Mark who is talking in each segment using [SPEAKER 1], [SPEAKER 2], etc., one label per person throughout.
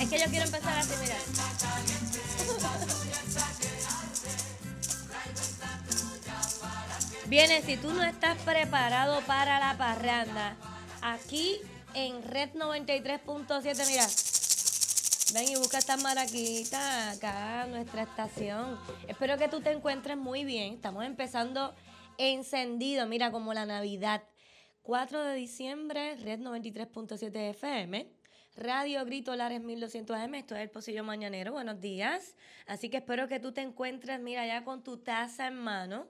[SPEAKER 1] Es que yo quiero empezar así, mira. Viene, si tú no estás preparado para la parranda, aquí en Red 93.7, mira. Ven y busca esta maraquita acá, nuestra estación. Espero que tú te encuentres muy bien. Estamos empezando encendido, mira, como la Navidad. 4 de diciembre, Red 93.7 FM. Radio Grito Lares 1200 AM, esto es el Pocillo Mañanero, buenos días. Así que espero que tú te encuentres, mira, ya con tu taza en mano,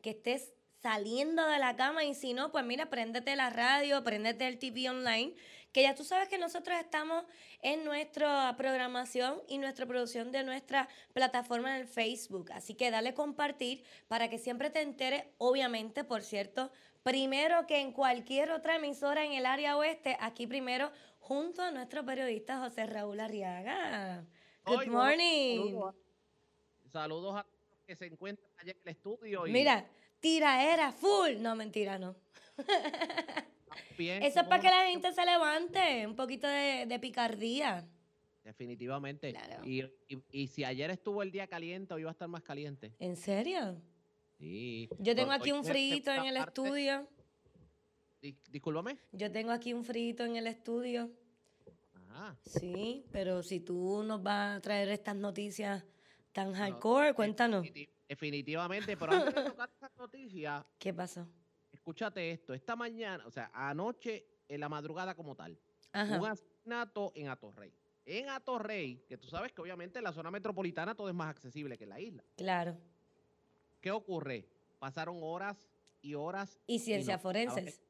[SPEAKER 1] que estés saliendo de la cama y si no, pues mira, préndete la radio, préndete el TV online, que ya tú sabes que nosotros estamos en nuestra programación y nuestra producción de nuestra plataforma en el Facebook. Así que dale compartir para que siempre te enteres, obviamente, por cierto, primero que en cualquier otra emisora en el área oeste, aquí primero junto a nuestro periodista José Raúl Arriaga. Good morning.
[SPEAKER 2] Saludos, a los que se encuentran allá en el estudio.
[SPEAKER 1] Mira, tiraera full. No, mentira, no. Eso es para que la gente se levante, un poquito de, picardía.
[SPEAKER 2] Definitivamente. Y, si ayer estuvo el día caliente, hoy va a estar más caliente.
[SPEAKER 1] ¿En serio?
[SPEAKER 2] Sí.
[SPEAKER 1] Yo tengo aquí un frito en el estudio.
[SPEAKER 2] Discúlpame.
[SPEAKER 1] Yo tengo aquí un frito en el estudio.
[SPEAKER 2] Ah.
[SPEAKER 1] Sí, pero si tú nos vas a traer estas noticias tan hardcore, cuéntanos.
[SPEAKER 2] Definitivamente, pero antes de tocar estas noticias.
[SPEAKER 1] ¿Qué pasó?
[SPEAKER 2] Escúchate esto. Esta mañana, o sea, anoche, en la madrugada como tal, un asesinato en Atorrey. En Atorrey, que tú sabes que obviamente en la zona metropolitana todo es más accesible que en la isla.
[SPEAKER 1] Claro.
[SPEAKER 2] ¿Qué ocurre? Pasaron horas y horas.
[SPEAKER 1] Y ciencias forenses.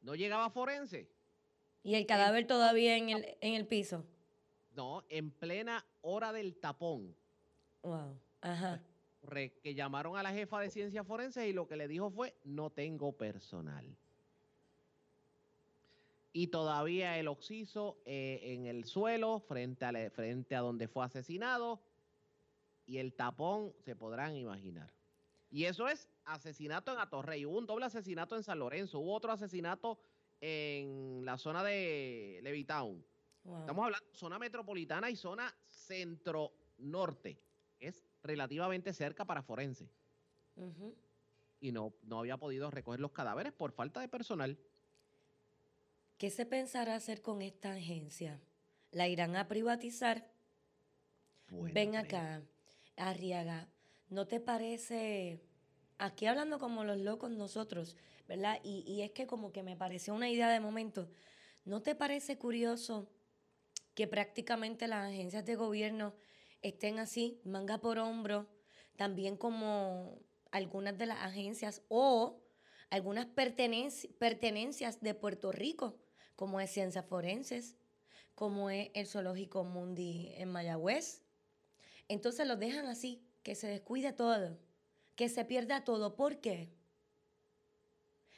[SPEAKER 2] No llegaba forense.
[SPEAKER 1] ¿Y el cadáver todavía en el, en el piso?
[SPEAKER 2] No, en plena hora del tapón.
[SPEAKER 1] Wow. Ajá.
[SPEAKER 2] Que llamaron a la jefa de ciencias forenses y lo que le dijo fue, no tengo personal. Y todavía el oxiso eh, en el suelo, frente a, frente a donde fue asesinado, y el tapón se podrán imaginar. Y eso es asesinato en Atorrey. Hubo un doble asesinato en San Lorenzo. Hubo otro asesinato en la zona de Levitown. Estamos hablando de zona metropolitana y zona centro-norte. Es relativamente cerca para forense. Y no, no había podido recoger los cadáveres por falta de personal.
[SPEAKER 1] ¿Qué se pensará hacer con esta agencia? ¿La irán a privatizar? Ven acá, Arriaga. ¿No te parece, aquí hablando como los locos nosotros, ¿verdad? Y, es que como que me pareció una idea de momento, ¿no te parece curioso que prácticamente las agencias de gobierno estén así, manga por hombro, también como algunas de las agencias o algunas pertenencias de Puerto Rico, como es Ciencias Forenses, como es el Zoológico Mundi en Mayagüez. Entonces los dejan así, que se descuide todo, que se pierda todo. ¿Por qué?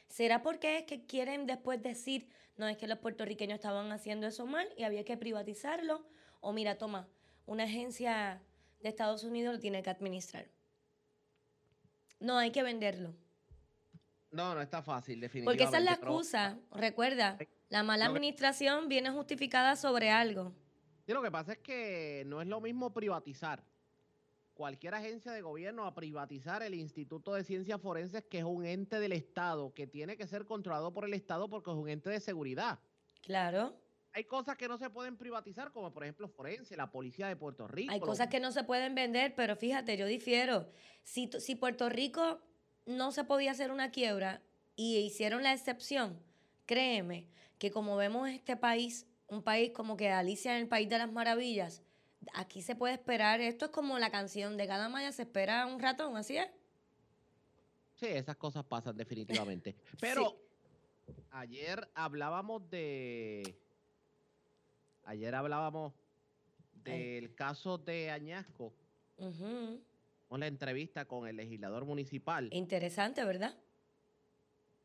[SPEAKER 1] ¿Será porque es que quieren después decir, no es que los puertorriqueños estaban haciendo eso mal y había que privatizarlo? O mira, toma, una agencia de Estados Unidos lo tiene que administrar. No, hay que venderlo.
[SPEAKER 2] No, no está fácil, definitivamente.
[SPEAKER 1] Porque esa es la excusa. Recuerda, la mala administración viene justificada sobre algo.
[SPEAKER 2] Sí, lo que pasa es que no es lo mismo privatizar cualquier agencia de gobierno a privatizar el Instituto de Ciencias Forenses, que es un ente del Estado, que tiene que ser controlado por el Estado porque es un ente de seguridad.
[SPEAKER 1] Claro.
[SPEAKER 2] Hay cosas que no se pueden privatizar, como por ejemplo Forense, la Policía de Puerto Rico.
[SPEAKER 1] Hay cosas que no se pueden vender, pero fíjate, yo difiero. Si, si Puerto Rico no se podía hacer una quiebra y hicieron la excepción, créeme que como vemos este país, un país como que Alicia en el País de las Maravillas, aquí se puede esperar, esto es como la canción de cada maya se espera un ratón, ¿así es?
[SPEAKER 2] Sí, esas cosas pasan definitivamente. Pero ayer hablábamos de... Ayer hablábamos del caso de Añasco. Con la entrevista con el legislador municipal.
[SPEAKER 1] Interesante, ¿verdad?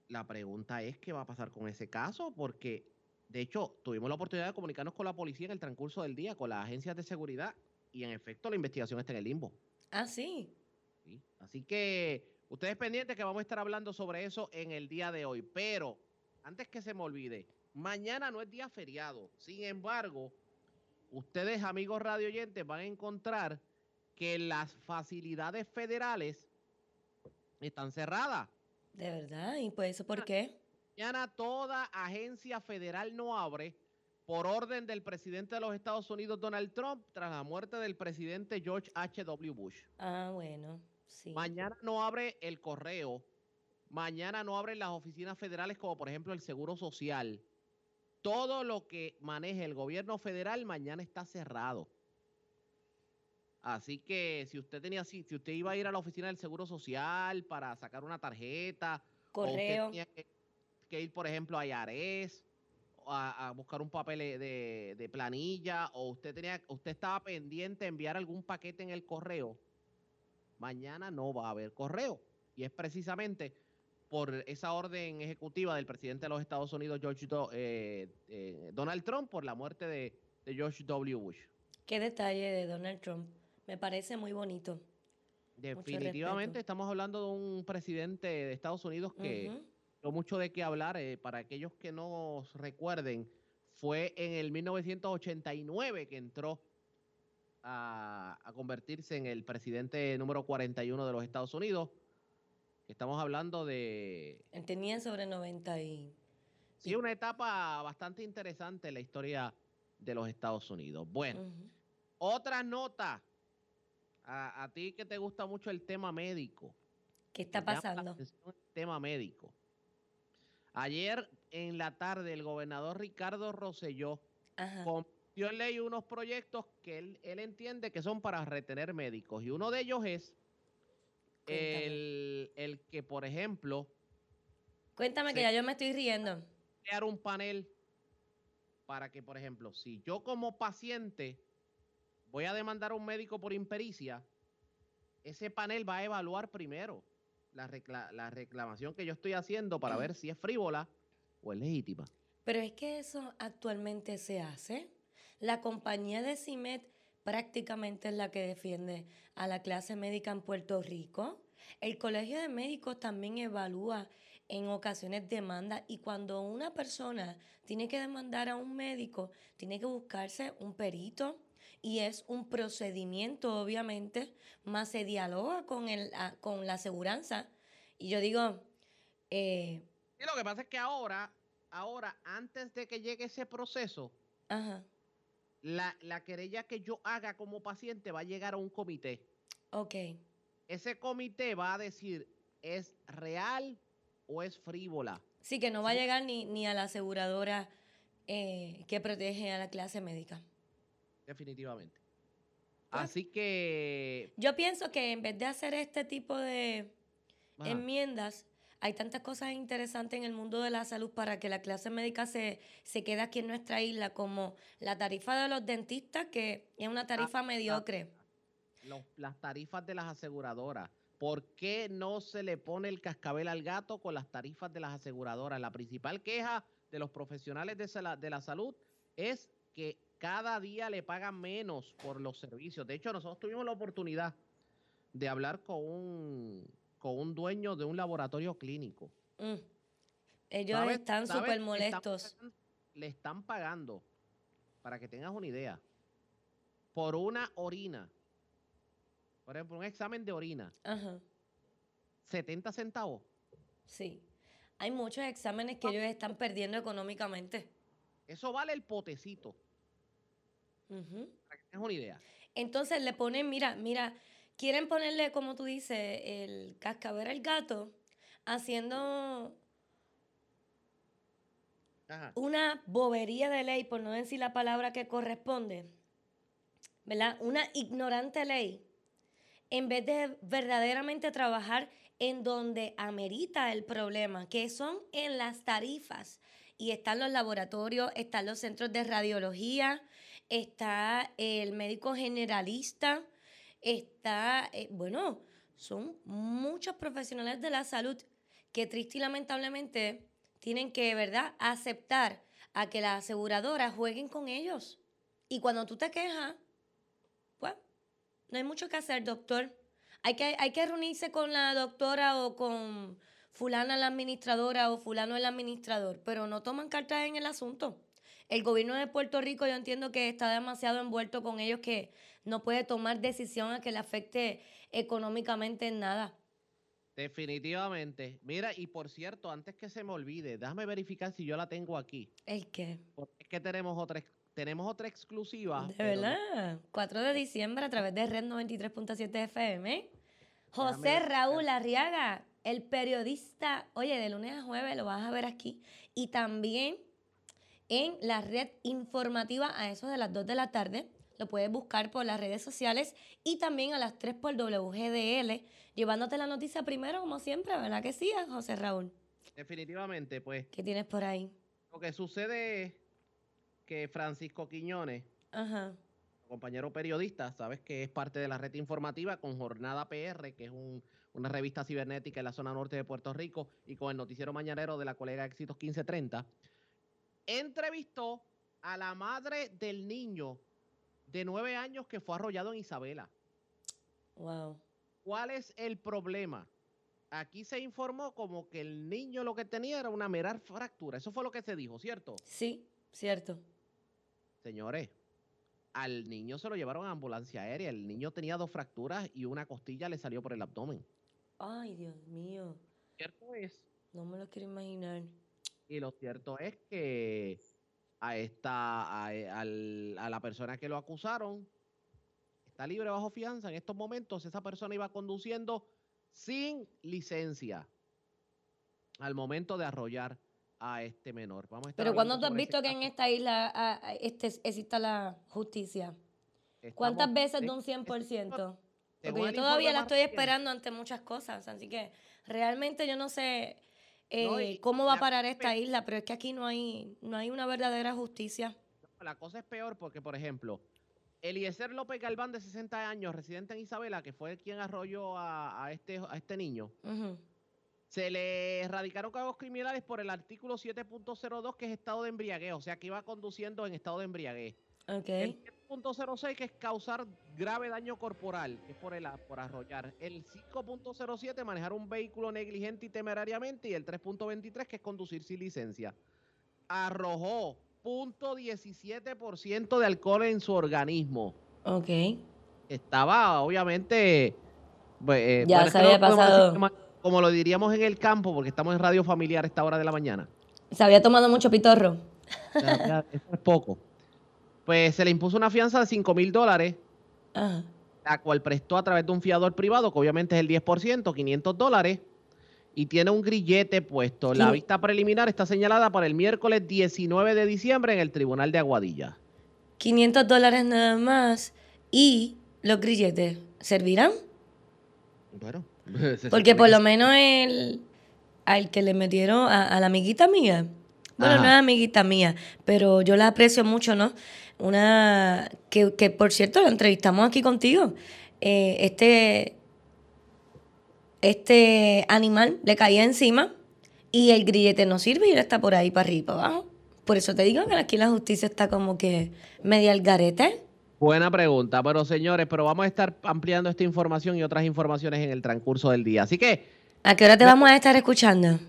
[SPEAKER 2] La pregunta es qué va a pasar con ese caso, porque de hecho, tuvimos la oportunidad de comunicarnos con la policía en el transcurso del día, con las agencias de seguridad, y en efecto la investigación está en el limbo.
[SPEAKER 1] Ah, sí.
[SPEAKER 2] Así que ustedes pendientes que vamos a estar hablando sobre eso en el día de hoy. Pero, antes que se me olvide, Mañana no es día feriado. Sin embargo, ustedes, amigos radioyentes, van a encontrar que las facilidades federales están cerradas.
[SPEAKER 1] De verdad, ¿y pues eso por qué?
[SPEAKER 2] Mañana toda agencia federal no abre por orden del presidente de los Estados Unidos, Donald Trump, tras la muerte del presidente George H.W. Bush.
[SPEAKER 1] Ah, bueno, sí.
[SPEAKER 2] Mañana no abre el correo, mañana no abren las oficinas federales como por ejemplo el Seguro Social. Todo lo que maneje el gobierno federal mañana está cerrado. Así que si usted tenía si usted iba a ir a la oficina del Seguro Social para sacar una tarjeta,
[SPEAKER 1] correo,
[SPEAKER 2] o tenía que, ir por ejemplo a IARES a, buscar un papel de, de, planilla o usted tenía usted estaba pendiente de enviar algún paquete en el correo, mañana no va a haber correo y es precisamente por esa orden ejecutiva del presidente de los Estados Unidos, George eh, eh, Donald Trump, por la muerte de, George W. Bush.
[SPEAKER 1] Qué detalle de Donald Trump. Me parece muy bonito.
[SPEAKER 2] Definitivamente estamos hablando de un presidente de Estados Unidos que no mucho de qué hablar. Eh, para aquellos que no recuerden, fue en el 1989 que entró a, a convertirse en el presidente número 41 de los Estados Unidos Estamos hablando de...
[SPEAKER 1] Tenían sobre 90 y...
[SPEAKER 2] Sí, una etapa bastante interesante en la historia de los Estados Unidos. Bueno, otra nota. A, ti que te gusta mucho el tema médico.
[SPEAKER 1] ¿Qué está pasando?
[SPEAKER 2] El tema médico. Ayer en la tarde el gobernador Ricardo Rosselló convirtió en ley unos proyectos que él, él entiende que son para retener médicos. Y uno de ellos es el, que, por ejemplo...
[SPEAKER 1] Cuéntame que ya yo me estoy riendo.
[SPEAKER 2] Crear un panel para que, por ejemplo, si yo como paciente voy a demandar a un médico por impericia, ese panel va a evaluar primero la, reclamación que yo estoy haciendo para ver si es frívola o es legítima.
[SPEAKER 1] Pero es que eso actualmente se hace. La compañía de CIMET prácticamente es la que defiende a la clase médica en Puerto Rico. El Colegio de Médicos también evalúa en ocasiones demanda y cuando una persona tiene que demandar a un médico, tiene que buscarse un perito y es un procedimiento, obviamente, más se dialoga con, el, con la aseguranza. Y yo digo...
[SPEAKER 2] Eh, lo que pasa es que ahora, ahora, antes de que llegue ese proceso, Ajá la, la querella que yo haga como paciente va a llegar a un comité.
[SPEAKER 1] Ok.
[SPEAKER 2] Ese comité va a decir, ¿es real o es frívola?
[SPEAKER 1] Sí, que no va a llegar ni, ni a la aseguradora eh, que protege a la clase médica.
[SPEAKER 2] Definitivamente. Así que...
[SPEAKER 1] Yo pienso que en vez de hacer este tipo de enmiendas, hay tantas cosas interesantes en el mundo de la salud para que la clase médica se, se quede aquí en nuestra isla, como la tarifa de los dentistas, que es una tarifa mediocre.
[SPEAKER 2] las tarifas de las aseguradoras. ¿Por qué no se le pone el cascabel al gato con las tarifas de las aseguradoras? La principal queja de los profesionales de, de la salud es que cada día le pagan menos por los servicios. De hecho, nosotros tuvimos la oportunidad de hablar con un con un dueño de un laboratorio clínico. Mm.
[SPEAKER 1] Ellos están súper molestos.
[SPEAKER 2] Le están pagando, para que tengas una idea, por una orina. Por ejemplo, un examen de orina. Ajá. 70 centavos.
[SPEAKER 1] Sí. Hay muchos exámenes que ellos están perdiendo económicamente.
[SPEAKER 2] Eso vale el potecito. Para que tengas una idea.
[SPEAKER 1] Entonces le ponen, mira, mira, quieren ponerle, como tú dices, el cascabel al gato, haciendo una bobería de ley, por no decir la palabra que corresponde, ¿verdad? Una ignorante ley, en vez de verdaderamente trabajar en donde amerita el problema, que son en las tarifas. Y están los laboratorios, están los centros de radiología, está el médico generalista, está, eh, bueno, son muchos profesionales de la salud que triste y lamentablemente tienen que, ¿verdad?, aceptar a que las aseguradoras jueguen con ellos. Y cuando tú te quejas, pues, no hay mucho que hacer, doctor. Hay que, hay que reunirse con la doctora o con, fulana la administradora o fulano el administrador, pero no toman cartas en el asunto. El gobierno de Puerto Rico yo entiendo que está demasiado envuelto con ellos que no puede tomar decisión a que le afecte económicamente en nada.
[SPEAKER 2] Definitivamente. Mira, y por cierto, antes que se me olvide, déjame verificar si yo la tengo aquí.
[SPEAKER 1] ¿El qué?
[SPEAKER 2] Porque es que tenemos otra, tenemos otra exclusiva.
[SPEAKER 1] De verdad. 4 de diciembre a través de Red 93.7 FM. José Raúl Arriaga, el periodista. Oye, de lunes a jueves lo vas a ver aquí. Y también en la red informativa a eso de las 2 de la tarde. Lo puedes buscar por las redes sociales y también a las 3 por WGDL llevándote la noticia primero, como siempre, ¿verdad que sí, José Raúl?
[SPEAKER 2] Definitivamente, pues.
[SPEAKER 1] ¿Qué tienes por ahí?
[SPEAKER 2] Lo que sucede es que Francisco Quiñones, compañero periodista, sabes que es parte de la red informativa con Jornada PR, que es una revista cibernética en la zona norte de Puerto Rico, y con el noticiero mañanero de la colega Éxitos 1530, entrevistó a la madre del niño de nueve años que fue arrollado en Isabela.
[SPEAKER 1] Wow.
[SPEAKER 2] ¿Cuál es el problema? Aquí se informó como que el niño lo que tenía era una mera fractura. Eso fue lo que se dijo, ¿cierto?
[SPEAKER 1] Sí, cierto.
[SPEAKER 2] Señores, al niño se lo llevaron a ambulancia aérea. El niño tenía dos fracturas y una costilla le salió por el abdomen.
[SPEAKER 1] Ay, Dios mío.
[SPEAKER 2] Cierto es.
[SPEAKER 1] No me lo quiero imaginar.
[SPEAKER 2] Y lo cierto es que a esta, a, a la persona que lo acusaron, está libre bajo fianza. En estos momentos esa persona iba conduciendo sin licencia al momento de arrollar a este menor.
[SPEAKER 1] Vamos Pero cuando tú has visto que en esta isla este, exista la justicia? ¿Cuántas veces de un 100%? Porque yo todavía la estoy esperando ante muchas cosas, así que realmente yo no sé eh, cómo va a parar esta isla, pero es que aquí no hay, no hay una verdadera justicia.
[SPEAKER 2] La cosa es peor porque, por ejemplo, Eliezer López Galván, de 60 años, residente en Isabela, que fue quien arrolló a, este, a este niño, se le erradicaron cargos criminales por el artículo 7.02, que es estado de embriaguez, o sea, que iba conduciendo en estado de embriaguez.
[SPEAKER 1] El
[SPEAKER 2] 7.06, que es causar grave daño corporal, que es por, el, por arrollar. El 5.07, manejar un vehículo negligente y temerariamente. Y el 3.23, que es conducir sin licencia. Arrojó .17% de alcohol en su organismo.
[SPEAKER 1] Ok.
[SPEAKER 2] Estaba, obviamente...
[SPEAKER 1] Pues, eh, ya se había pasado.
[SPEAKER 2] Como lo diríamos en el campo, porque estamos en radio familiar a esta hora de la mañana.
[SPEAKER 1] Se había tomado mucho pitorro.
[SPEAKER 2] eso es poco. Pues se le impuso una fianza de 5 mil dólares, la cual prestó a través de un fiador privado, que obviamente es el 10%, 500 dólares y tiene un grillete puesto. La vista preliminar está señalada para el miércoles 19 de diciembre en el Tribunal de Aguadilla.
[SPEAKER 1] 500 dólares nada más. ¿Y los grilletes servirán?
[SPEAKER 2] Bueno.
[SPEAKER 1] Porque por lo menos el, al que le metieron a, la amiguita mía, bueno, no es amiguita mía, pero yo la aprecio mucho, ¿no? Una que, que por cierto la entrevistamos aquí contigo. Eh, este este animal le caía encima y el grillete no sirve y él está por ahí para arriba, para abajo. Por eso te digo que aquí la justicia está como que media al garete.
[SPEAKER 2] Buena pregunta. Bueno, señores, pero vamos a estar ampliando esta información y otras informaciones en el transcurso del día. Así que...
[SPEAKER 1] ¿A qué hora te vamos a estar escuchando?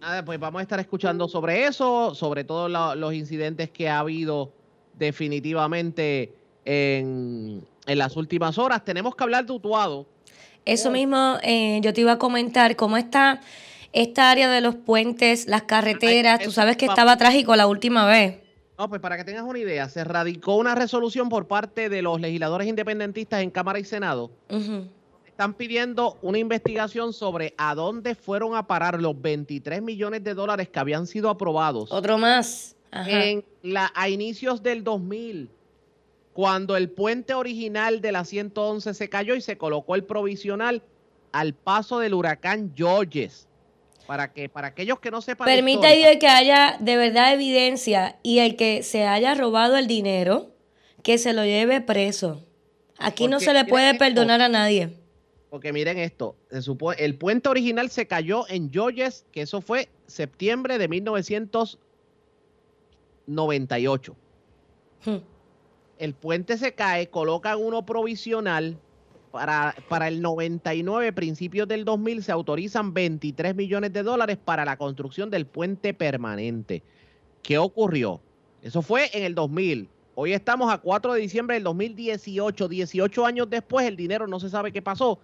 [SPEAKER 2] Nada, pues vamos a estar escuchando sobre eso, sobre todos los incidentes que ha habido definitivamente en, en las últimas horas. Tenemos que hablar de Utuado
[SPEAKER 1] eso mismo eh, yo te iba a comentar, cómo está esta área de los puentes, las carreteras, tú sabes que estaba trágico la última vez.
[SPEAKER 2] No, pues para que tengas una idea, se radicó una resolución por parte de los legisladores independentistas en Cámara y Senado. Están pidiendo una investigación sobre a dónde fueron a parar los 23 millones de dólares que habían sido aprobados.
[SPEAKER 1] Otro más.
[SPEAKER 2] En la, a inicios del 2000 cuando el puente original de la 111 se cayó y se colocó el provisional al paso del huracán Georges. Para que para aquellos que no sepan.
[SPEAKER 1] Permita Dios que haya de verdad evidencia y el que se haya robado el dinero, que se lo lleve preso. Aquí no se le puede perdonar a nadie.
[SPEAKER 2] Porque miren esto, el puente original se cayó en Georges, que eso fue septiembre de 1998 el puente se cae, colocan uno provisional para, para el 99, principios del 2000, se autorizan 23 millones de dólares para la construcción del puente permanente. ¿Qué ocurrió? Eso fue en el 2000. Hoy estamos a 4 de diciembre del 2018. 18 años después, el dinero no se sabe qué pasó.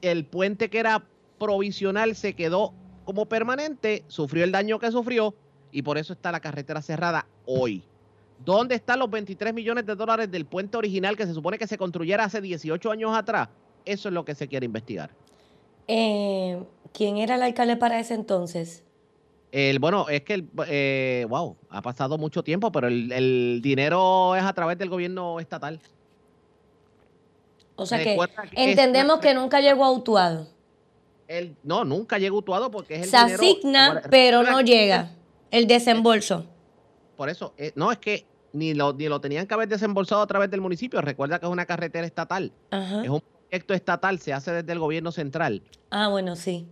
[SPEAKER 2] El puente que era provisional se quedó como permanente, sufrió el daño que sufrió y por eso está la carretera cerrada hoy. ¿Dónde están los 23 millones de dólares del puente original que se supone que se construyera hace 18 años atrás? Eso es lo que se quiere investigar.
[SPEAKER 1] Eh, ¿Quién era el alcalde para ese entonces?
[SPEAKER 2] El, bueno, es que, el, eh, wow, ha pasado mucho tiempo, pero el, dinero es a través del gobierno estatal.
[SPEAKER 1] O sea que, entendemos que nunca llegó a Utuado.
[SPEAKER 2] El, no, nunca llegó a Utuado porque es el
[SPEAKER 1] Se asigna, pero no llega. El desembolso.
[SPEAKER 2] Por eso, eh, no, es que ni lo, ni lo tenían que haber desembolsado a través del municipio. Recuerda que es una carretera estatal. Es un proyecto estatal, se hace desde el gobierno central.
[SPEAKER 1] Ah, bueno, sí.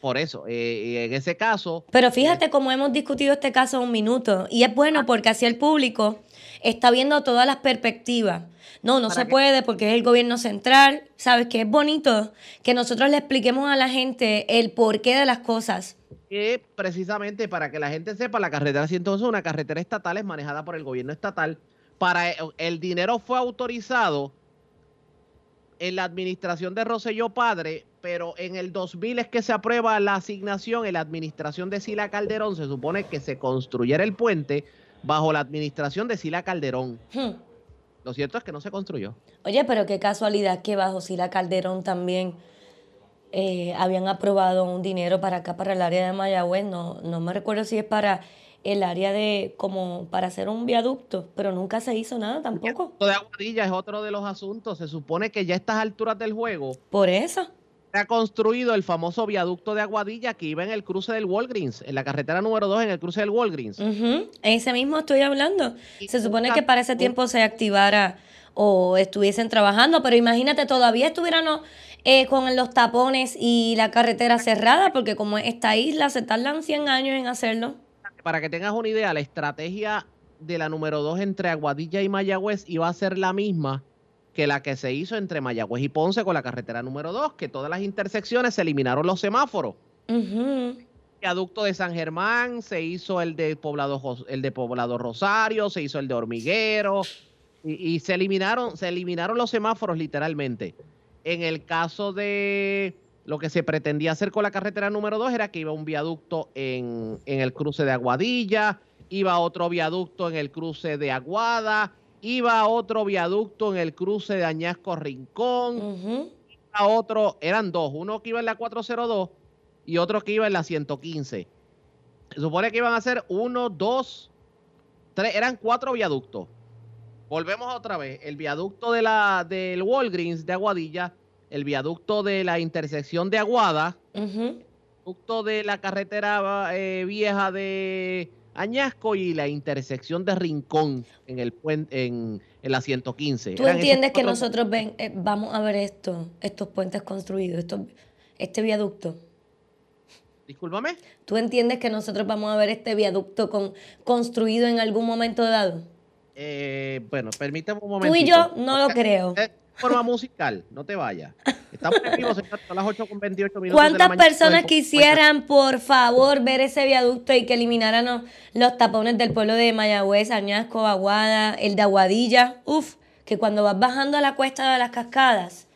[SPEAKER 2] Por eso, eh, en ese caso.
[SPEAKER 1] Pero fíjate cómo hemos discutido este caso un minuto. Y es bueno ah. porque así el público está viendo todas las perspectivas. No, no se puede porque es el gobierno central. Sabes que es bonito que nosotros le expliquemos a la gente el porqué de las cosas
[SPEAKER 2] que precisamente para que la gente sepa, la carretera 111 es una carretera estatal, es manejada por el gobierno estatal. Para eh, el dinero fue autorizado en la administración de Roselló Padre, pero en el 2000 es que se aprueba la asignación en la administración de Sila Calderón. Se supone que se construyera el puente bajo la administración de Sila Calderón. Hmm. Lo cierto es que no se construyó.
[SPEAKER 1] Oye, pero qué casualidad que bajo Sila Calderón también eh, habían aprobado un dinero para acá, para el área de Mayagüez, no, no me recuerdo si es para el área de, como para hacer un viaducto, pero nunca se hizo nada tampoco.
[SPEAKER 2] El de Aguadilla es otro de los asuntos, se supone que ya a estas alturas del juego.
[SPEAKER 1] Por eso.
[SPEAKER 2] Se ha construido el famoso viaducto de Aguadilla que iba en el cruce del Walgreens, en la carretera número 2 en el cruce del Walgreens.
[SPEAKER 1] Ese mismo estoy hablando. se supone que para ese tiempo se activara o estuviesen trabajando, pero imagínate, todavía estuvieran eh, con los tapones y la carretera cerrada, porque como esta isla se tardan 100 años en hacerlo.
[SPEAKER 2] Para que tengas una idea, la estrategia de la número 2 entre Aguadilla y Mayagüez iba a ser la misma que la que se hizo entre Mayagüez y Ponce con la carretera número 2, que todas las intersecciones se eliminaron los semáforos. El viaducto de San Germán, se hizo el de Poblado, el de Poblado Rosario, se hizo el de Hormiguero, y, y se eliminaron, se eliminaron los semáforos literalmente. En el caso de lo que se pretendía hacer con la carretera número 2 era que iba un viaducto en, el cruce de Aguadilla, iba otro viaducto en el cruce de Aguada, iba otro viaducto en el cruce de Añasco Rincón, iba otro, eran dos, uno que iba en la 402 y otro que iba en la 115. Se supone que iban a ser uno, dos, tres, eran cuatro viaductos. Volvemos otra vez. El viaducto de la, del Walgreens de Aguadilla, el viaducto de la intersección de Aguada, el viaducto de la carretera eh, vieja de Añasco y la intersección de Rincón en el puente, en, la 115.
[SPEAKER 1] ¿Tú entiendes que nosotros ven, eh, vamos a ver esto, estos puentes construidos, este viaducto?
[SPEAKER 2] Discúlpame.
[SPEAKER 1] ¿Tú entiendes que nosotros vamos a ver este viaducto con, construido en algún momento dado?
[SPEAKER 2] Eh, bueno, permíteme un momento.
[SPEAKER 1] Tú y yo no lo creo.
[SPEAKER 2] Forma musical, no te vayas. Estamos en vivo, a las 8 con 28 minutos.
[SPEAKER 1] ¿Cuántas personas quisieran, por favor, ver ese viaducto y que eliminaran los tapones del pueblo de Mayagüez, Añasco, Aguada, el de Aguadilla? Uf, que cuando vas bajando a la cuesta de las cascadas,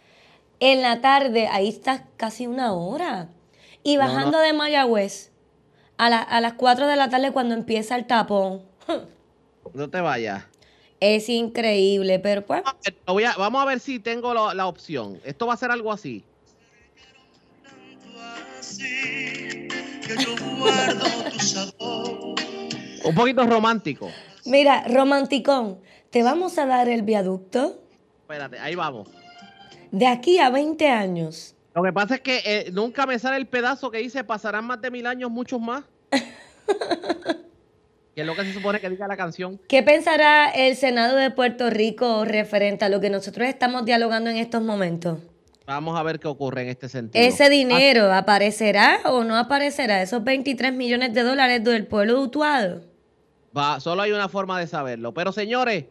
[SPEAKER 1] en la tarde, ahí estás casi una hora. Y bajando de Mayagüez a, a las 4 de la tarde cuando empieza el tapón.
[SPEAKER 2] No te vayas.
[SPEAKER 1] Es increíble, pero pues.
[SPEAKER 2] vamos a ver si tengo la, opción. Esto va a ser algo así. Un poquito romántico.
[SPEAKER 1] Mira, romanticón, ¿te vamos a dar el viaducto?
[SPEAKER 2] Espérate, ahí vamos.
[SPEAKER 1] De aquí a 20 años.
[SPEAKER 2] Lo que pasa es que eh, nunca me sale el pedazo que dice pasarán más de mil años, muchos más. que es lo que se supone que diga la canción.
[SPEAKER 1] ¿Qué pensará el Senado de Puerto Rico referente a lo que nosotros estamos dialogando en estos momentos?
[SPEAKER 2] Vamos a ver qué ocurre en este sentido.
[SPEAKER 1] ¿Ese dinero aparecerá o no aparecerá? Esos 23 millones de dólares del pueblo de Utuado.
[SPEAKER 2] Va, solo hay una forma de saberlo. Pero señores,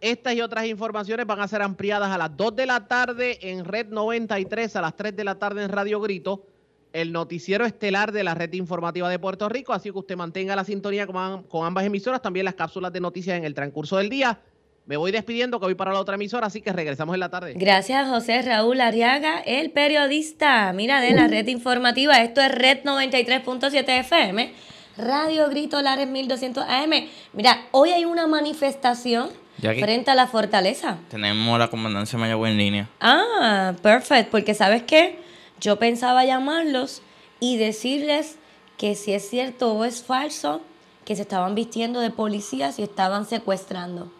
[SPEAKER 2] Estas y otras informaciones van a ser ampliadas a las 2 de la tarde en Red 93, a las 3 de la tarde en Radio Grito, el noticiero estelar de la red informativa de Puerto Rico. Así que usted mantenga la sintonía con, con ambas emisoras, también las cápsulas de noticias en el transcurso del día. Me voy despidiendo que voy para la otra emisora, así que regresamos en la tarde.
[SPEAKER 1] Gracias, José Raúl Arriaga, el periodista. Mira, de la red informativa. Esto es Red 93.7 FM, Radio Grito Lares 1200 AM. Mira, hoy hay una manifestación frente a la fortaleza.
[SPEAKER 3] Tenemos la comandancia Mayagüez en línea.
[SPEAKER 1] Ah, perfecto, porque ¿sabes qué? Yo pensaba llamarlos y decirles que si es cierto o es falso que se estaban vistiendo de policías y estaban secuestrando.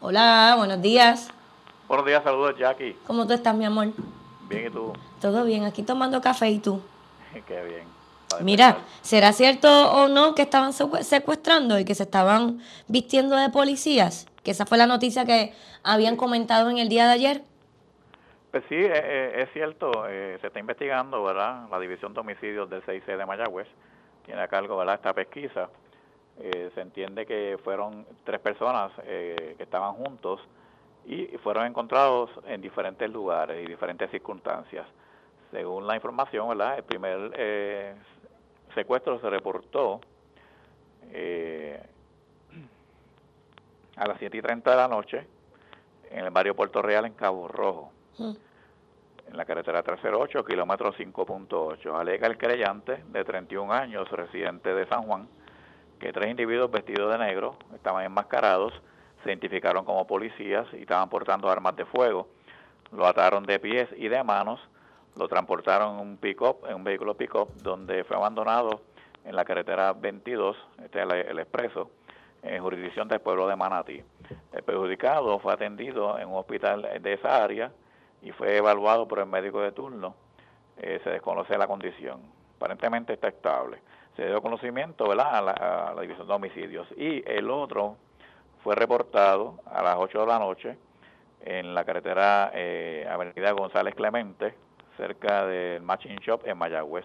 [SPEAKER 1] Hola, buenos días.
[SPEAKER 4] Buenos días, saludos Jackie.
[SPEAKER 1] ¿Cómo tú estás, mi amor?
[SPEAKER 4] Bien, ¿y tú?
[SPEAKER 1] Todo bien, aquí tomando café y tú.
[SPEAKER 4] Qué bien.
[SPEAKER 1] Mira, ¿será cierto o no que estaban secuestrando y que se estaban vistiendo de policías? Que esa fue la noticia que habían comentado en el día de ayer.
[SPEAKER 4] Pues sí, eh, eh, es cierto, eh, se está investigando, ¿verdad? La División de Homicidios del 6C de Mayagüez tiene a cargo, ¿verdad? Esta pesquisa eh, se entiende que fueron tres personas que estaban juntos y fueron encontrados en diferentes lugares y diferentes circunstancias. Según la información, ¿verdad? El primer secuestro se reportó a las 7 y 30 de la noche en el barrio Puerto Real en Cabo Rojo, en la carretera 308, kilómetro 5.8. Alega el creyente de 31 años, residente de San Juan, que tres individuos vestidos de negro estaban enmascarados, se identificaron como policías y estaban portando armas de fuego. Lo ataron de pies y de manos, lo transportaron en un pick-up, en un vehículo pick-up, donde fue abandonado en la carretera 22, este es el, expreso, en jurisdicción del pueblo de Manatí. El perjudicado fue atendido en un hospital de esa área y fue evaluado por el médico de turno. Eh, se desconoce la condición. Aparentemente está estable se dio conocimiento ¿verdad? A, la, División de Homicidios. Y el otro fue reportado a las 8 de la noche en la carretera eh, Avenida González Clemente, cerca del Matching Shop en Mayagüez.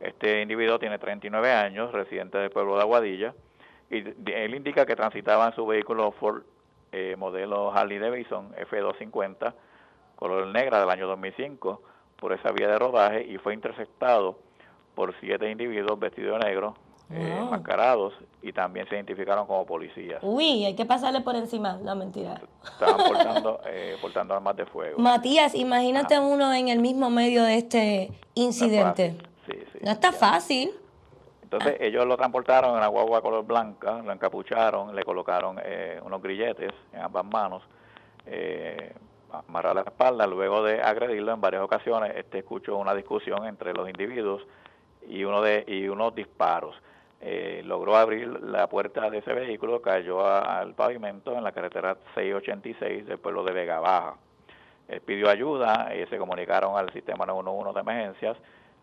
[SPEAKER 4] Este individuo tiene 39 años, residente del pueblo de Aguadilla, y él indica que transitaba en su vehículo Ford eh, modelo Harley Davidson F250, color negra del año 2005, por esa vía de rodaje y fue interceptado por siete individuos vestidos de negro, eh, enmascarados, y también se identificaron como policías.
[SPEAKER 1] Uy, hay que pasarle por encima, la mentira.
[SPEAKER 4] Estaban portando, eh, portando armas de fuego.
[SPEAKER 1] Matías, imagínate uno en el mismo medio de este incidente.
[SPEAKER 4] No, sí, sí,
[SPEAKER 1] no está fácil.
[SPEAKER 4] Entonces ellos lo transportaron en una guagua color blanca, lo encapucharon, le colocaron eh, unos grilletes en ambas manos, eh, amarrar la espalda, luego de agredirlo en varias ocasiones, este escuchó una discusión entre los individuos y uno de y unos disparos. Eh, logró abrir la puerta de ese vehículo, cayó al pavimento en la carretera 686 del pueblo de Vega Baja. Él pidió ayuda, y se comunicaron al sistema 911 de emergencias,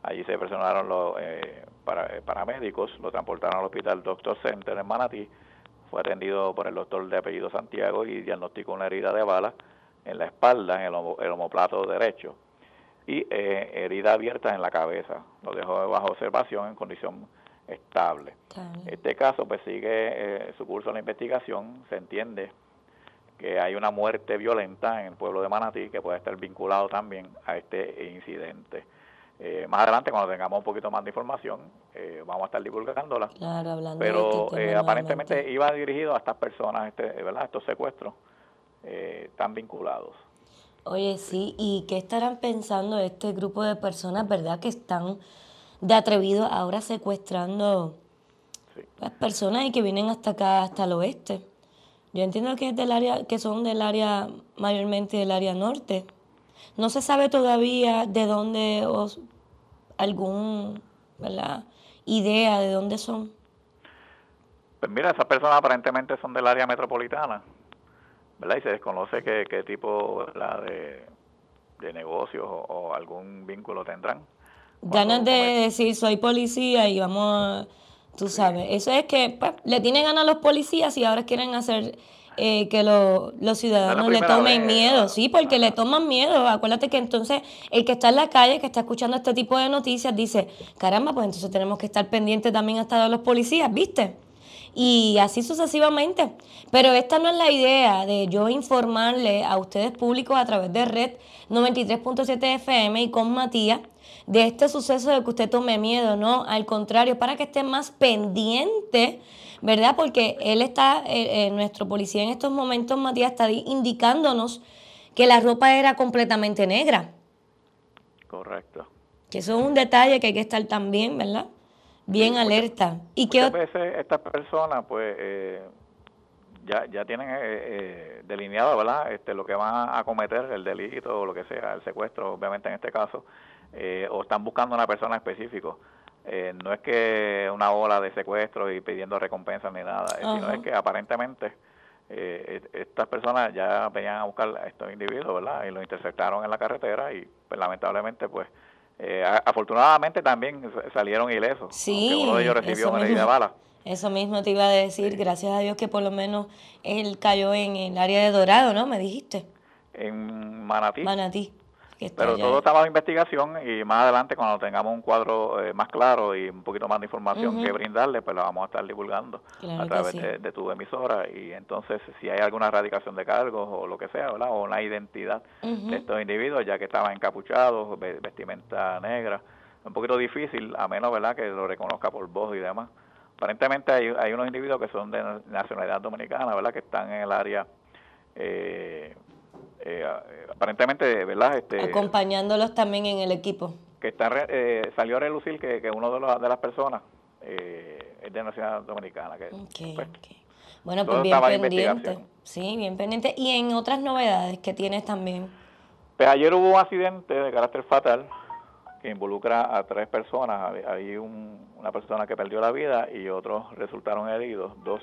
[SPEAKER 4] allí se presionaron los eh, para, paramédicos, lo transportaron al hospital Doctor Center en Manatí, fue atendido por el doctor de apellido Santiago y diagnosticó una herida de bala en la espalda, en el, el homoplato derecho y eh, herida abierta en la cabeza. Lo dejó bajo observación en condición estable. Este caso pues sigue eh, su curso de la investigación. Se entiende que hay una muerte violenta en el pueblo de Manatí que puede estar vinculado también a este incidente. Eh, más adelante, cuando tengamos un poquito más de información, eh, vamos a estar divulgándola. Pero este aparentemente iba dirigido a estas personas, este, ¿verdad? Estos secuestros están vinculados.
[SPEAKER 1] Oye, sí, ¿y qué estarán pensando este grupo de personas, verdad, que están de atrevidos ahora secuestrando las personas y que vienen hasta acá, hasta el oeste? Yo entiendo que es del área, que son del área, mayormente del área norte. No se sabe todavía de dónde o algún, ¿verdad? idea de dónde son.
[SPEAKER 4] Pues mira, esas personas aparentemente son del área metropolitana. ¿Verdad? Y se desconoce qué, qué tipo de, de negocios o, algún vínculo tendrán.
[SPEAKER 1] Ganas de decir, soy policía y vamos, tú sabes, eso es que pues, le tienen ganas a los policías y ahora quieren hacer eh, que los ciudadanos le tomen miedo, sí, porque le toman miedo. Acuérdate que entonces el que está en la calle, que está escuchando este tipo de noticias, dice, caramba, pues entonces tenemos que estar pendientes también hasta de los policías, ¿viste? Y así sucesivamente. Pero esta no es la idea de yo informarle a ustedes públicos a través de Red 93.7 FM y con Matías de este suceso de que usted tome miedo, no, al contrario, para que esté más pendiente, ¿verdad? Porque él está, eh, eh, nuestro policía en estos momentos, Matías, está indicándonos que la ropa era completamente negra.
[SPEAKER 4] Correcto.
[SPEAKER 1] Que eso es un detalle que hay que estar también, ¿verdad? Bien alerta.
[SPEAKER 4] y muchas veces estas personas, pues, eh, ya, ya tienen eh, eh, delineado, ¿verdad? Este, lo que van a cometer, el delito o lo que sea, el secuestro, obviamente en este caso, o están buscando una persona específica. no es que una ola de secuestro y pidiendo recompensas ni nada, sino es que aparentemente eh, estas personas ya venían a buscar a estos individuos, ¿verdad? Y los interceptaron en la carretera y pues, lamentablemente pues eh, afortunadamente también salieron ilesos.
[SPEAKER 1] Sí,
[SPEAKER 4] uno de ellos recibió una herida de bala.
[SPEAKER 1] Eso mismo te iba a decir, gracias a Dios que por lo menos él cayó en el área de Dorado, ¿no? Me dijiste.
[SPEAKER 4] En Manatí.
[SPEAKER 1] Manatí.
[SPEAKER 4] Pero todo está bajo investigación y más adelante cuando tengamos un cuadro eh, más claro y un poquito más de información que brindarle, pues lo vamos a estar divulgando a través de, tu emisora y entonces si hay alguna erradicación de cargos o lo que sea, ¿verdad? O una identidad de estos individuos ya que estaban encapuchados, vestimenta negra, un poquito difícil a menos, ¿verdad? Que lo reconozca por voz y demás. Aparentemente hay, hay unos individuos que son de nacionalidad dominicana, ¿verdad? Que están en el área eh, eh, aparentemente, ¿verdad? Este,
[SPEAKER 1] Acompañándolos también en el equipo.
[SPEAKER 4] Que está, eh, salió a relucir que, que uno de, los, de las personas eh, es de nacionalidad dominicana. Que, pues,
[SPEAKER 1] Bueno, pues bien pendiente. Sí, bien pendiente. Y en otras novedades que tienes también.
[SPEAKER 4] Pues ayer hubo un accidente de carácter fatal que involucra a tres personas. Hay una persona que perdió la vida y otros resultaron heridos, dos.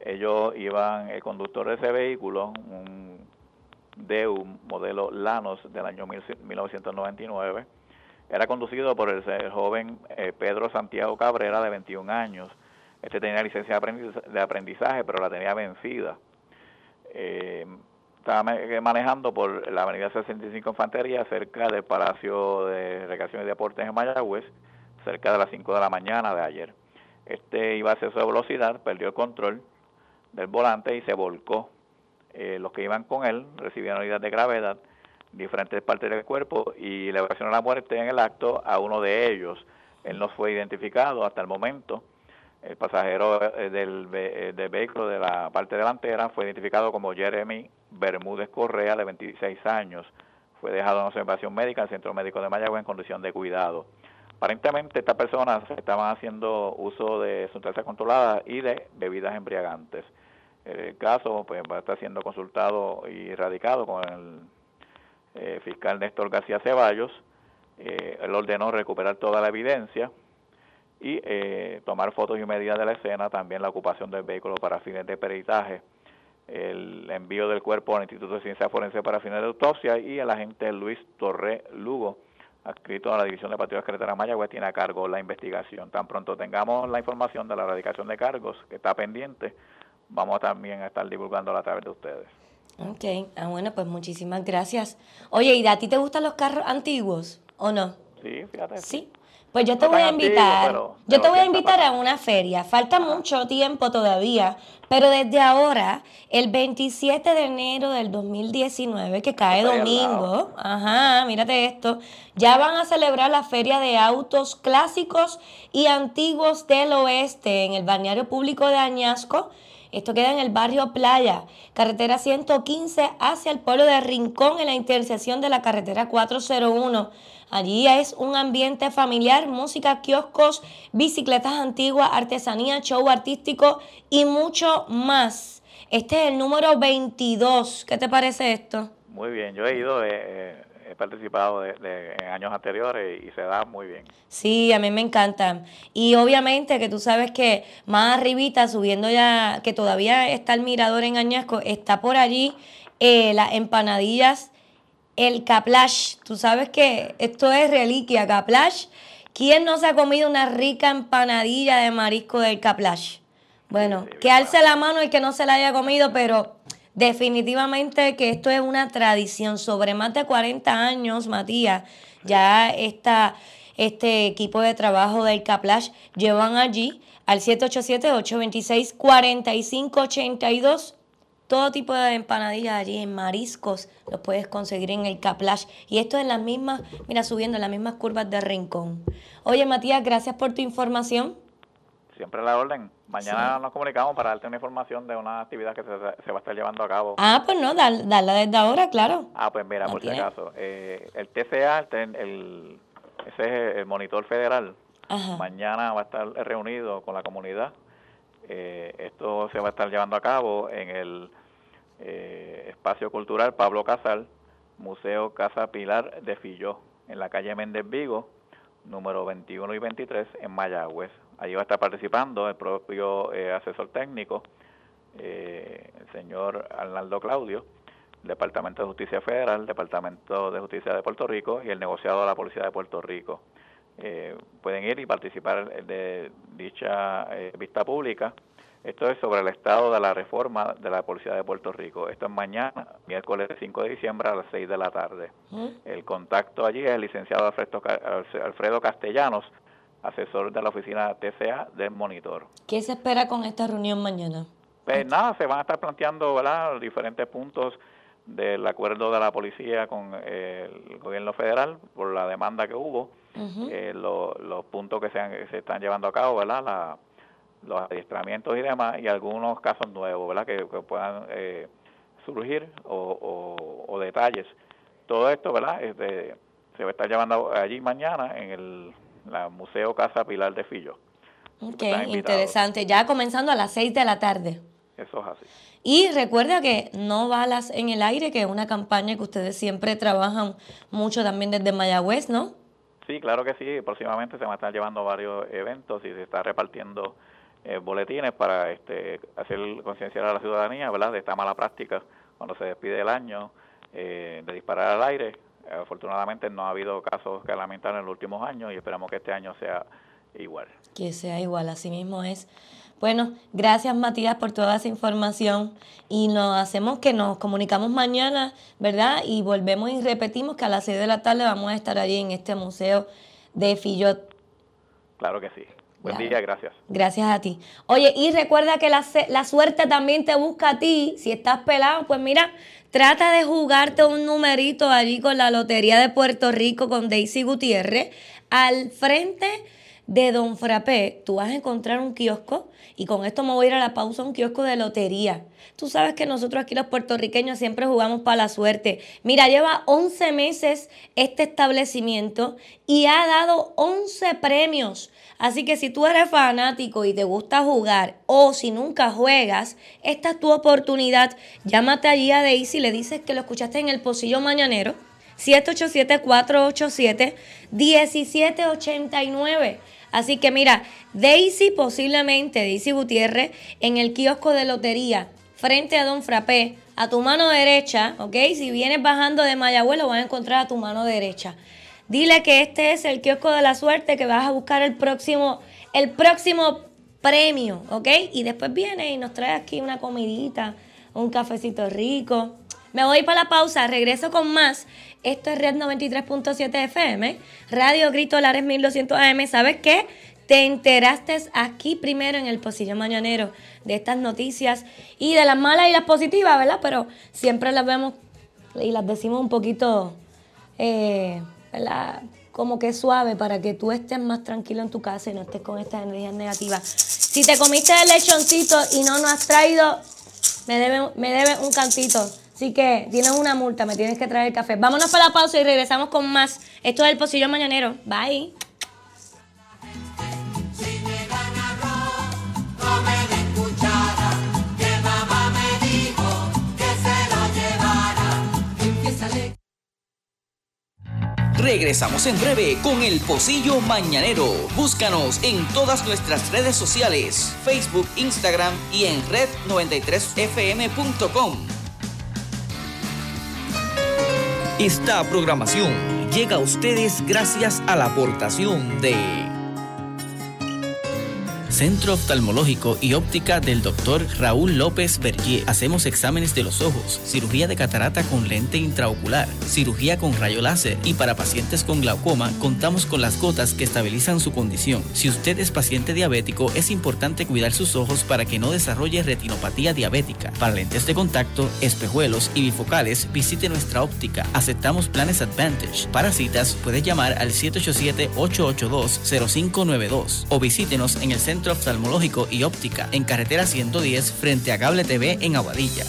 [SPEAKER 4] Ellos iban, el conductor de ese vehículo, un de un modelo Lanos del año 1999. Era conducido por el, joven eh, Pedro Santiago Cabrera, de 21 años. Este tenía licencia de aprendizaje, pero la tenía vencida. Eh, estaba manejando por la avenida 65 Infantería, cerca del Palacio de Recreación y Deportes en Mayagüez, cerca de las 5 de la mañana de ayer. Este iba a hacer su velocidad, perdió el control del volante y se volcó eh, los que iban con él recibieron heridas de gravedad, diferentes partes del cuerpo y le ocasionó la muerte en el acto a uno de ellos. Él no fue identificado hasta el momento. El pasajero eh, del, eh, del vehículo de la parte delantera fue identificado como Jeremy Bermúdez Correa, de 26 años. Fue dejado en observación médica en el Centro Médico de Mayagüez en condición de cuidado. Aparentemente estas personas estaban haciendo uso de sustancias controladas y de bebidas embriagantes. El caso pues va a estar siendo consultado y radicado con el eh, fiscal Néstor García Ceballos. Eh, él ordenó recuperar toda la evidencia y eh, tomar fotos y medidas de la escena, también la ocupación del vehículo para fines de peritaje, el envío del cuerpo al Instituto de Ciencia Forense para fines de autopsia y el agente Luis Torre Lugo, adscrito a la División de Partidos Carretera Mayagüez, tiene a cargo la investigación. Tan pronto tengamos la información de la erradicación de cargos, que está pendiente, vamos también a estar divulgándola a través de ustedes.
[SPEAKER 1] Ok, ah, bueno, pues muchísimas gracias. Oye, ¿y a ti te gustan los carros antiguos o no?
[SPEAKER 4] Sí, fíjate.
[SPEAKER 1] Sí. Pues yo te voy a invitar, yo te voy a invitar a una feria. Falta mucho tiempo todavía, pero desde ahora, el 27 de enero del 2019, que cae domingo, ajá, mírate esto, ya van a celebrar la feria de autos clásicos y antiguos del oeste en el balneario público de Añasco esto queda en el barrio Playa, carretera 115 hacia el pueblo de Rincón en la intersección de la carretera 401. Allí es un ambiente familiar, música, kioscos, bicicletas antiguas, artesanía, show artístico y mucho más. Este es el número 22. ¿Qué te parece esto?
[SPEAKER 4] Muy bien, yo he ido, eh, eh, he participado de, en años anteriores y se da muy bien.
[SPEAKER 1] Sí, a mí me encantan. Y obviamente que tú sabes que más arribita, subiendo ya, que todavía está el mirador en Añasco, está por allí eh, las empanadillas, el caplash. Tú sabes que esto es reliquia, caplash. ¿Quién no se ha comido una rica empanadilla de marisco del caplash? Bueno, que alce la mano el que no se la haya comido, pero Definitivamente que esto es una tradición. Sobre más de 40 años, Matías, ya esta este equipo de trabajo del Caplash llevan allí al 787-826-4582 todo tipo de empanadillas allí en mariscos los puedes conseguir en el Caplash. Y esto en las mismas, mira, subiendo en las mismas curvas de Rincón. Oye, Matías, gracias por tu información.
[SPEAKER 4] Siempre la orden. Mañana nos comunicamos para darte una información de una actividad que se, va a estar llevando a cabo.
[SPEAKER 1] Ah, pues no, darla desde ahora, claro.
[SPEAKER 4] Ah, pues mira, por si acaso. Eh, el TCA, el, ese es el monitor federal, mañana va a estar reunido con la comunidad. Eh, esto se va a estar llevando a cabo en el eh, Espacio Cultural Pablo Casal, Museo Casa Pilar de Filló, en la calle Méndez Vigo, número 21 y 23, en Mayagüez. Allí va a estar participando el propio eh, asesor técnico, eh, el señor Arnaldo Claudio, Departamento de Justicia Federal, Departamento de Justicia de Puerto Rico y el negociado de la Policía de Puerto Rico. pueden ir y participar de dicha vista pública esto es sobre el estado de la reforma de la Policía de Puerto Rico. Esto es mañana, miércoles 5 de diciembre a las 6 de la tarde. El contacto allí es el licenciado Alfredo Castellanos, asesor de la oficina TCA del Monitor.
[SPEAKER 1] ¿Qué se espera con esta reunión mañana?
[SPEAKER 4] Pues nada, se van a estar planteando ¿verdad? diferentes puntos del acuerdo de la policía con el gobierno federal por la demanda que hubo, eh, los puntos que se, se están llevando a cabo, ¿verdad? La, los adiestramientos y demás, y algunos casos nuevos, ¿verdad? Que, puedan eh, surgir o, detalles. Todo esto, ¿verdad? Este, se va a estar llevando allí mañana en el Museo Casa Pilar de Fillo.
[SPEAKER 1] Ok, interesante. Ya comenzando a las 6 de la tarde.
[SPEAKER 4] Eso es así.
[SPEAKER 1] Y recuerda que no balas en el aire, que es una campaña que ustedes siempre trabajan mucho también desde Mayagüez, ¿no?
[SPEAKER 4] Sí, claro que sí. Próximamente se van a estar llevando varios eventos y se está repartiendo eh, boletines para este, hacer concienciar a la ciudadanía ¿verdad? de esta mala práctica cuando se despide el año eh, de disparar al aire. Afortunadamente no ha habido casos que lamentar en los últimos años y esperamos que este año sea igual.
[SPEAKER 1] Que sea igual, así mismo es. Bueno, gracias Matías por toda esa información y nos hacemos que nos comunicamos mañana, ¿verdad? Y volvemos y repetimos que a las 6 de la tarde vamos a estar allí en este museo de Fillot.
[SPEAKER 4] Claro que sí. Buen día, gracias.
[SPEAKER 1] Gracias a ti. Oye, y recuerda que la, la, suerte también te busca a ti. Si estás pelado, pues mira, trata de jugarte un numerito allí con la Lotería de Puerto Rico con Daisy Gutiérrez. Al frente de Don Frappé, tú vas a encontrar un kiosco y con esto me voy a ir a la pausa, un kiosco de lotería. Tú sabes que nosotros aquí los puertorriqueños siempre jugamos para la suerte. Mira, lleva 11 meses este establecimiento y ha dado 11 premios. Así que si tú eres fanático y te gusta jugar o si nunca juegas, esta es tu oportunidad. Llámate allí a Daisy y le dices que lo escuchaste en el Pocillo Mañanero. 787-487-1789. Así que mira, Daisy posiblemente, Daisy Gutiérrez, en el kiosco de lotería, frente a Don Frappé, a tu mano derecha, ¿ok? Si vienes bajando de Mayagüez, lo vas a encontrar a tu mano derecha. Dile que este es el kiosco de la suerte, que vas a buscar el próximo, el próximo premio, ¿ok? Y después viene y nos trae aquí una comidita, un cafecito rico. Me voy para la pausa, regreso con más. Esto es Red 93.7 FM, Radio Grito Lares 1200 AM. ¿Sabes qué? Te enteraste aquí primero en el Pocillo Mañanero de estas noticias y de las malas y las positivas, ¿verdad? Pero siempre las vemos y las decimos un poquito, eh, ¿verdad? Como que suave para que tú estés más tranquilo en tu casa y no estés con estas energías negativas. Si te comiste el lechoncito y no nos has traído, me debe, me debe un cantito. Así que tienes una multa, me tienes que traer el café. Vámonos para la pausa y regresamos con más. Esto es el Pocillo Mañanero. Bye.
[SPEAKER 5] Regresamos en breve con el Pocillo Mañanero. Búscanos en todas nuestras redes sociales, Facebook, Instagram y en red93fm.com. Esta programación llega a ustedes gracias a la aportación de Centro Oftalmológico y Óptica del Dr. Raúl López Bergier. Hacemos exámenes de los ojos, cirugía de catarata con lente intraocular, cirugía con rayo láser y para pacientes con glaucoma contamos con las gotas que estabilizan su condición. Si usted es paciente diabético, es importante cuidar sus ojos para que no desarrolle retinopatía diabética. Para lentes de contacto, espejuelos y bifocales, visite nuestra óptica. Aceptamos planes Advantage. Para citas, puede llamar al 787-882-0592 o visítenos en el Centro Oftalmológico y Óptica en carretera 110 frente a Cable TV en Aguadilla.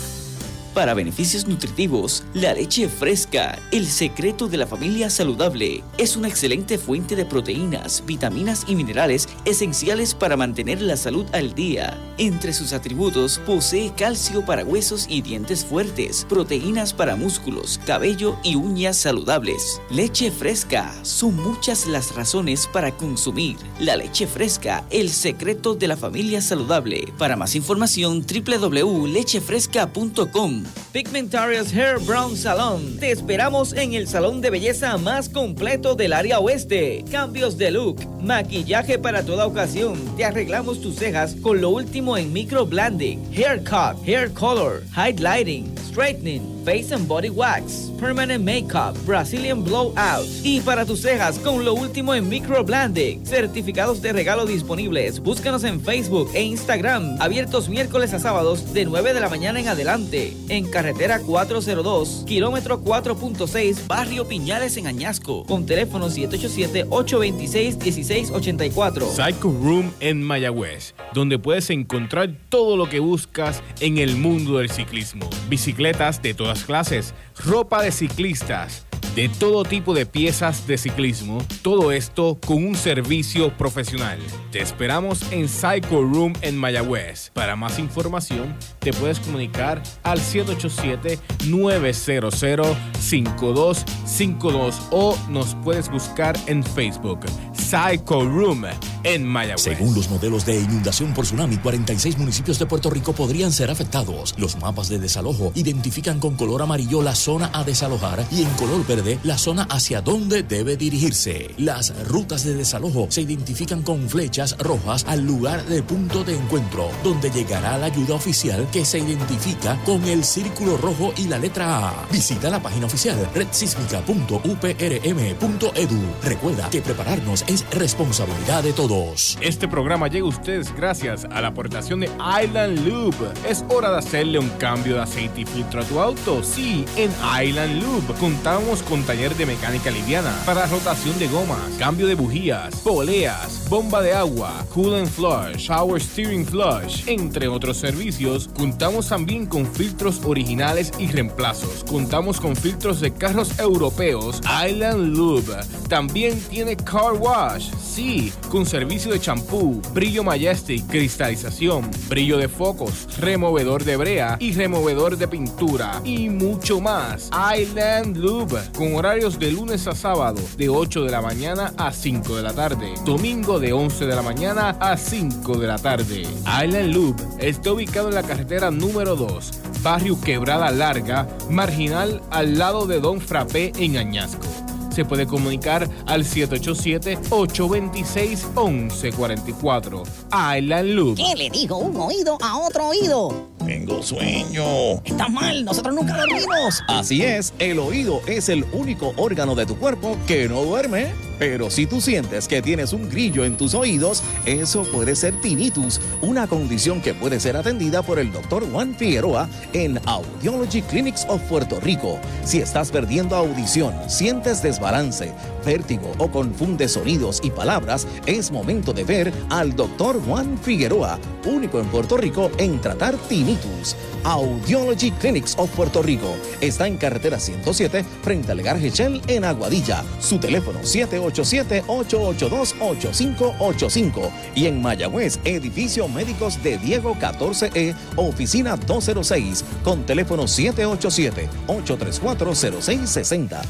[SPEAKER 5] Para beneficios nutritivos, la leche fresca, el secreto de la familia saludable, es una excelente fuente de proteínas, vitaminas y minerales esenciales para mantener la salud al día. Entre sus atributos posee calcio para huesos y dientes fuertes, proteínas para músculos, cabello y uñas saludables. Leche fresca, son muchas las razones para consumir. La leche fresca, el secreto de la familia saludable. Para más información, www.lechefresca.com Pigmentarius Hair Brown Salon. Te esperamos en el salón de belleza más completo del área oeste. Cambios de look, maquillaje para toda ocasión. Te arreglamos tus cejas con lo último en microblending, haircut, hair color, highlighting, straightening, face and body wax, permanent makeup, Brazilian blowout y para tus cejas con lo último en microblending. Certificados de regalo disponibles. Búscanos en Facebook e Instagram. Abiertos miércoles a sábados de 9 de la mañana en adelante en carretera 402, kilómetro 4.6, barrio Piñales en Añasco, con teléfono 787-826-1684.
[SPEAKER 6] Psycho Room en Mayagüez, donde puedes encontrar todo lo que buscas en el mundo del ciclismo. Bicicletas de todas clases, ropa de ciclistas de todo tipo de piezas de ciclismo, todo esto con un servicio profesional. Te esperamos en Cycle Room en Mayagüez. Para más información, te puedes comunicar al 787-900-5252 o nos puedes buscar en Facebook. Cycle Room en Mayagüez.
[SPEAKER 7] Según los modelos de inundación por tsunami, 46 municipios de Puerto Rico podrían ser afectados. Los mapas de desalojo identifican con color amarillo la zona a desalojar y en color verde la zona hacia donde debe dirigirse. Las rutas de desalojo se identifican con flechas rojas al lugar de punto de encuentro, donde llegará la ayuda oficial que se identifica con el círculo rojo y la letra A. Visita la página oficial redsísmica.uprm.edu. Recuerda que prepararnos es responsabilidad de todos.
[SPEAKER 6] Este programa llega a ustedes gracias a la aportación de Island Lube. Es hora de hacerle un cambio de aceite y filtro a tu auto. Sí, en Island Lube contamos con taller de mecánica liviana para rotación de gomas, cambio de bujías, poleas, bomba de agua, coolant flush, shower steering flush, entre otros servicios. Contamos también con filtros originales y reemplazos. Contamos con filtros de carros europeos Island Lube. También tiene car wash. Sí, con servicio de champú, brillo majestic, cristalización, brillo de focos, removedor de brea y removedor de pintura y mucho más. Island Lube con horarios de lunes a sábado de 8 de la mañana a 5 de la tarde, domingo de 11 de la mañana a 5 de la tarde. Island Loop está ubicado en la carretera número 2, barrio Quebrada Larga, marginal al lado de Don Frappé en Añasco se puede comunicar al 787-826-1144. Island Loop.
[SPEAKER 8] ¿Qué le dijo un oído a otro oído?
[SPEAKER 9] Tengo sueño.
[SPEAKER 8] Está mal, nosotros nunca dormimos.
[SPEAKER 9] Así es, el oído es el único órgano de tu cuerpo que no duerme. Pero si tú sientes que tienes un grillo en tus oídos, eso puede ser tinnitus, una condición que puede ser atendida por el doctor Juan Figueroa en Audiology Clinics of Puerto Rico. Si estás perdiendo audición, sientes desbalance, vértigo o confundes sonidos y palabras, es momento de ver al doctor Juan Figueroa, único en Puerto Rico en tratar tinnitus. Audiology Clinics of Puerto Rico está en carretera 107 frente al Shell en Aguadilla. Su teléfono 787-882-8585 y en Mayagüez, edificio médicos de Diego 14E, oficina 206 con teléfono 787-834-0660.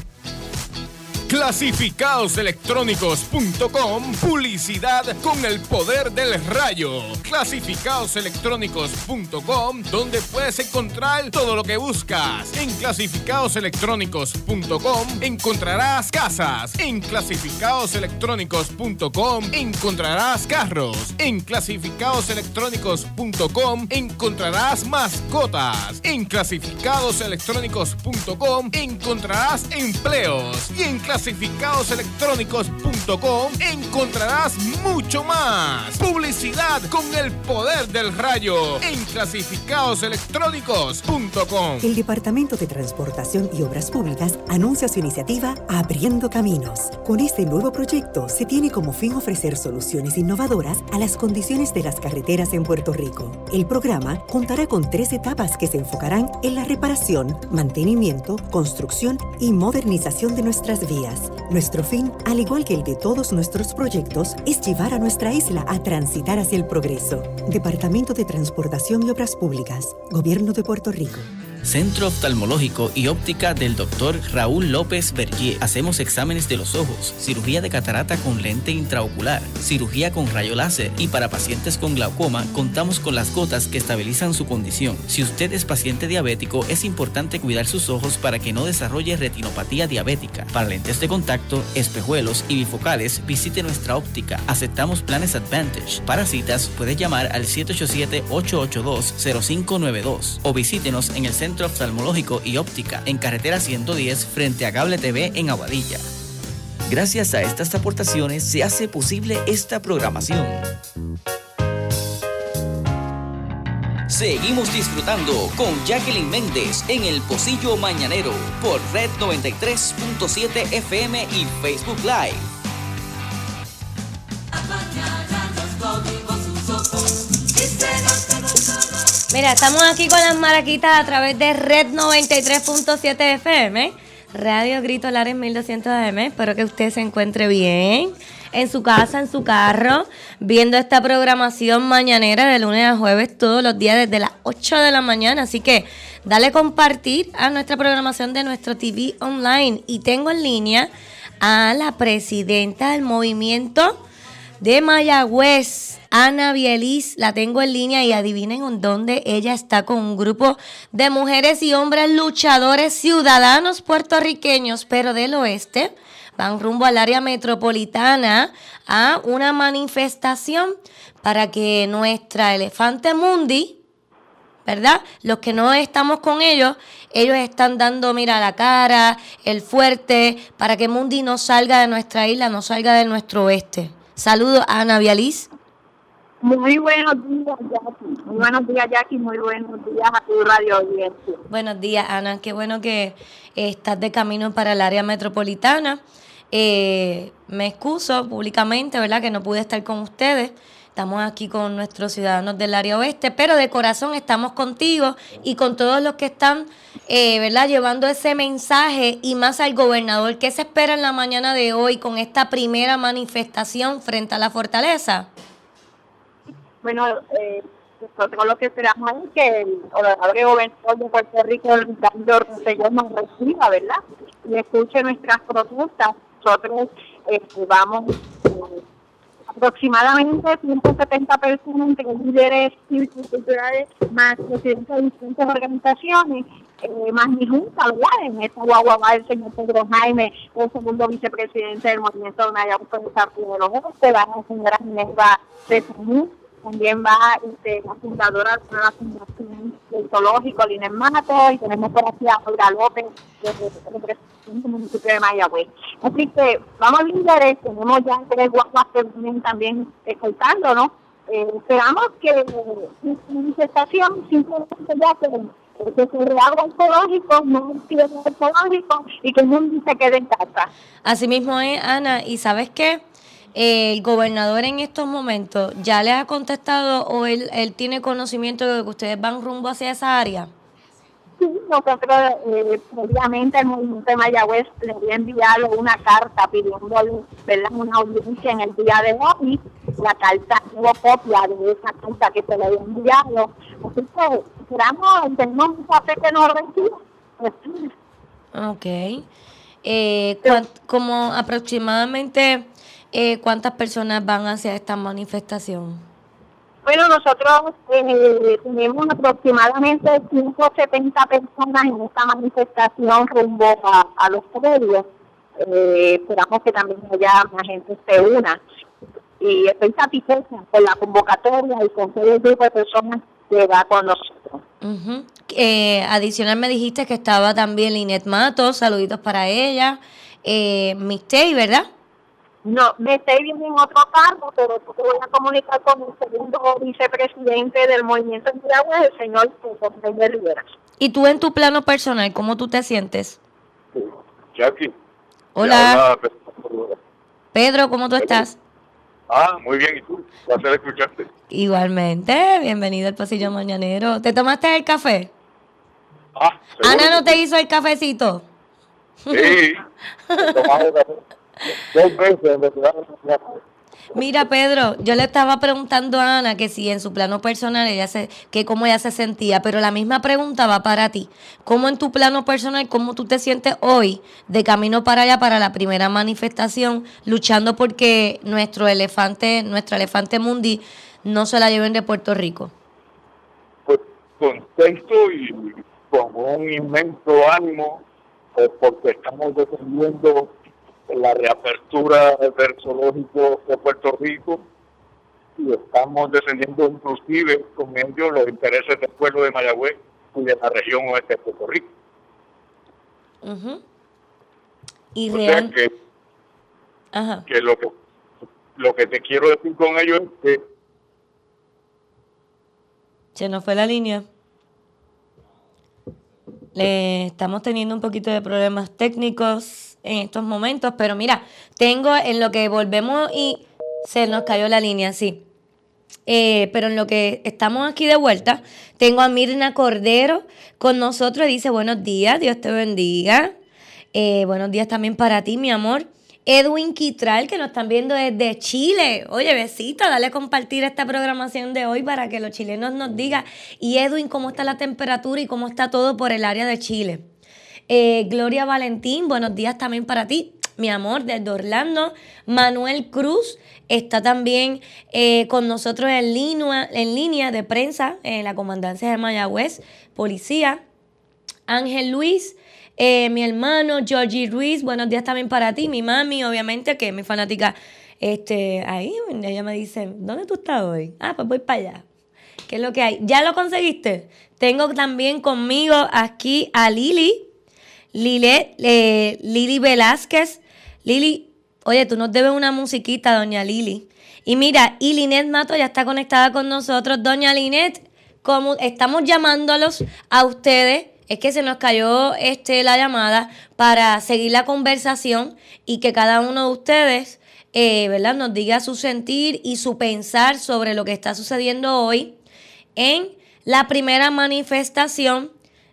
[SPEAKER 6] Clasificadoselectrónicos.com Publicidad con el poder del rayo. Clasificadoselectrónicos.com donde puedes encontrar todo lo que buscas. En clasificadoselectrónicos.com encontrarás casas. En clasificadoselectrónicos.com encontrarás carros. En clasificadoselectrónicos.com encontrarás mascotas. En clasificadoselectrónicos.com encontrarás empleos. Y en clasificadoselectrónicos.com encontrarás mucho más. Publicidad con el poder del rayo en clasificadoselectrónicos.com.
[SPEAKER 10] El Departamento de Transportación y Obras Públicas anuncia su iniciativa Abriendo Caminos. Con este nuevo proyecto se tiene como fin ofrecer soluciones innovadoras a las condiciones de las carreteras en Puerto Rico. El programa contará con tres etapas que se enfocarán en la reparación, mantenimiento, construcción y modernización de nuestras vías. Nuestro fin, al igual que el de todos nuestros proyectos, es llevar a nuestra isla a transitar hacia el progreso. Departamento de Transportación y Obras Públicas, Gobierno de Puerto Rico.
[SPEAKER 5] Centro Oftalmológico y Óptica del Dr. Raúl López Bergier. Hacemos exámenes de los ojos, cirugía de catarata con lente intraocular, cirugía con rayo láser y para pacientes con glaucoma contamos con las gotas que estabilizan su condición. Si usted es paciente diabético, es importante cuidar sus ojos para que no desarrolle retinopatía diabética. Para lentes de contacto, espejuelos y bifocales, visite nuestra óptica. Aceptamos planes Advantage. Para citas, puede llamar al 787-882-0592 o visítenos en el Centro Oftalmológico y Óptica en carretera 110 frente a Cable TV en Aguadilla. Gracias a estas aportaciones se hace posible esta programación. Seguimos disfrutando con Jacqueline Méndez en el Pocillo Mañanero por Red 93.7 FM y Facebook Live.
[SPEAKER 1] Mira, estamos aquí con las maraquitas a través de Red 93.7 FM, Radio Grito Lares 1200 AM. Espero que usted se encuentre bien en su casa, en su carro, viendo esta programación mañanera de lunes a jueves todos los días desde las 8 de la mañana. Así que dale compartir a nuestra programación de nuestro TV online. Y tengo en línea a la presidenta del movimiento de Mayagüez, Ana Bielis, la tengo en línea y adivinen en dónde ella está con un grupo de mujeres y hombres luchadores ciudadanos puertorriqueños, pero del oeste. Van rumbo al área metropolitana a una manifestación para que nuestra elefante mundi, ¿verdad? Los que no estamos con ellos, ellos están dando, mira, la cara, el fuerte, para que Mundi no salga de nuestra isla, no salga de nuestro oeste. Saludos a Ana Vializ.
[SPEAKER 11] Muy buenos días, Jackie. Muy buenos días, Jackie. Muy buenos días a tu radio audiencia.
[SPEAKER 1] Buenos días, Ana. Qué bueno que estás de camino para el área metropolitana. Eh, me excuso públicamente, ¿verdad? Que no pude estar con ustedes. Estamos aquí con nuestros ciudadanos del área oeste, pero de corazón estamos contigo y con todos los que están, eh, ¿verdad? Llevando ese mensaje y más al gobernador. ¿Qué se espera en la mañana de hoy con esta primera manifestación frente a la fortaleza?
[SPEAKER 11] Bueno, eh, nosotros lo que esperamos es que el honorable gobernador de Puerto Rico, Ricardo Rosselló, nos reciba, ¿verdad? Y escuche nuestras protestas. Nosotros eh, vamos eh, aproximadamente 170 personas entre líderes culturales, más presidentes de distintas organizaciones, eh, más mi junta, ¿verdad? En esta guagua va el señor Pedro Jaime, el segundo vicepresidente del movimiento de Mayagüez por de los Oeste, va la señora de Samú, también va este, la fundadora de la Fundación del Zoológico, Línez Mato, y tenemos por aquí a Olga López, del municipio de Mayagüez. Así que vamos líderes, tenemos ya tres guaguas que vienen también escoltando, ¿no? Eh, esperamos que esta manifestación simplemente ya que, que se reabra no el zoológico y que el mundo se quede en casa.
[SPEAKER 1] Así mismo es, Ana, y ¿sabes qué? El gobernador en estos momentos ya le ha contestado o él, él tiene conocimiento de que ustedes van rumbo hacia esa área?
[SPEAKER 11] Sí, nosotros eh, previamente el movimiento de Mayagüez le había enviado una carta pidiéndole una audiencia en el día de hoy. La carta tuvo copia de esa carta que se le había enviado. Así que esperamos, tenemos mucha fe que nos reciba.
[SPEAKER 1] Ok. Eh, como aproximadamente eh, cuántas personas van hacia esta manifestación.
[SPEAKER 11] Bueno, nosotros eh, tenemos aproximadamente 170 personas en esta manifestación rumbo a, a los predios. Eh, esperamos que también haya más gente se una. Y estoy satisfecha con la convocatoria y con todo el grupo de personas que va con nosotros.
[SPEAKER 1] Ujú. Eh, adicional me dijiste que estaba también Linet Matos, saluditos para ella. Eh, Mistey, ¿verdad?
[SPEAKER 11] No, me estoy viendo en otro cargo, pero te voy a comunicar con el segundo vicepresidente del Movimiento de Agua, el señor José de Rivera.
[SPEAKER 1] Y tú en tu plano personal, ¿cómo tú te sientes?
[SPEAKER 12] Jackie.
[SPEAKER 1] Hola,
[SPEAKER 12] habla-
[SPEAKER 1] Pedro, ¿cómo tú estás?
[SPEAKER 12] Ah, muy bien. ¿Y tú? Placer escucharte.
[SPEAKER 1] Igualmente, bienvenido al pasillo mañanero. ¿Te tomaste el café?
[SPEAKER 12] Ah,
[SPEAKER 1] Ana, ¿no te hizo el cafecito?
[SPEAKER 12] Sí. Café
[SPEAKER 1] Mira, Pedro, yo le estaba preguntando a Ana que si en su plano personal ella se, que cómo ella se sentía, pero la misma pregunta va para ti. ¿Cómo en tu plano personal, cómo tú te sientes hoy de camino para allá para la primera manifestación, luchando porque nuestro elefante, nuestra elefante mundi no se la lleven de Puerto Rico?
[SPEAKER 12] Pues contento y con un inmenso ánimo, pues, porque estamos defendiendo la reapertura del zoológico de Puerto Rico y estamos defendiendo inclusive con ello los intereses del pueblo de Mayagüez y de la región oeste de Puerto Rico.
[SPEAKER 1] Ujú. Y
[SPEAKER 12] O sea que,
[SPEAKER 1] ajá.
[SPEAKER 12] que lo que lo que te quiero decir con ello es que
[SPEAKER 1] Se nos fue la línea. Le estamos teniendo un poquito de problemas técnicos en estos momentos, pero mira, tengo en lo que volvemos y se nos cayó la línea, sí. Eh, pero en lo que estamos aquí de vuelta, tengo a Mirna Cordero con nosotros. Dice, buenos días, Dios te bendiga. Eh, buenos días también para ti, mi amor. Edwin Quitral, que nos están viendo desde Chile. Oye, besito, dale a compartir esta programación de hoy para que los chilenos nos digan. Y Edwin, ¿cómo está la temperatura y cómo está todo por el área de Chile? Eh, Gloria Valentín, buenos días también para ti, mi amor, desde Orlando. Manuel Cruz está también eh, con nosotros en línea, en línea de prensa en la comandancia de Mayagüez, policía. Ángel Luis, eh, mi hermano, Georgie Ruiz, buenos días también para ti, mi mami, obviamente, que es mi fanática. Este, ahí ella me dice, ¿dónde tú estás hoy? Ah, pues voy para allá. ¿Qué es lo que hay? ¿Ya lo conseguiste? Tengo también conmigo aquí a Lili, Lile, eh, Lili Velázquez. Lili, oye, tú nos debes una musiquita, doña Lili. Y mira, y Linet Mato ya está conectada con nosotros. Doña Linet, como estamos llamándolos a ustedes, es que se nos cayó este, la llamada para seguir la conversación y que cada uno de ustedes, eh, ¿verdad?, nos diga su sentir y su pensar sobre lo que está sucediendo hoy en la primera manifestación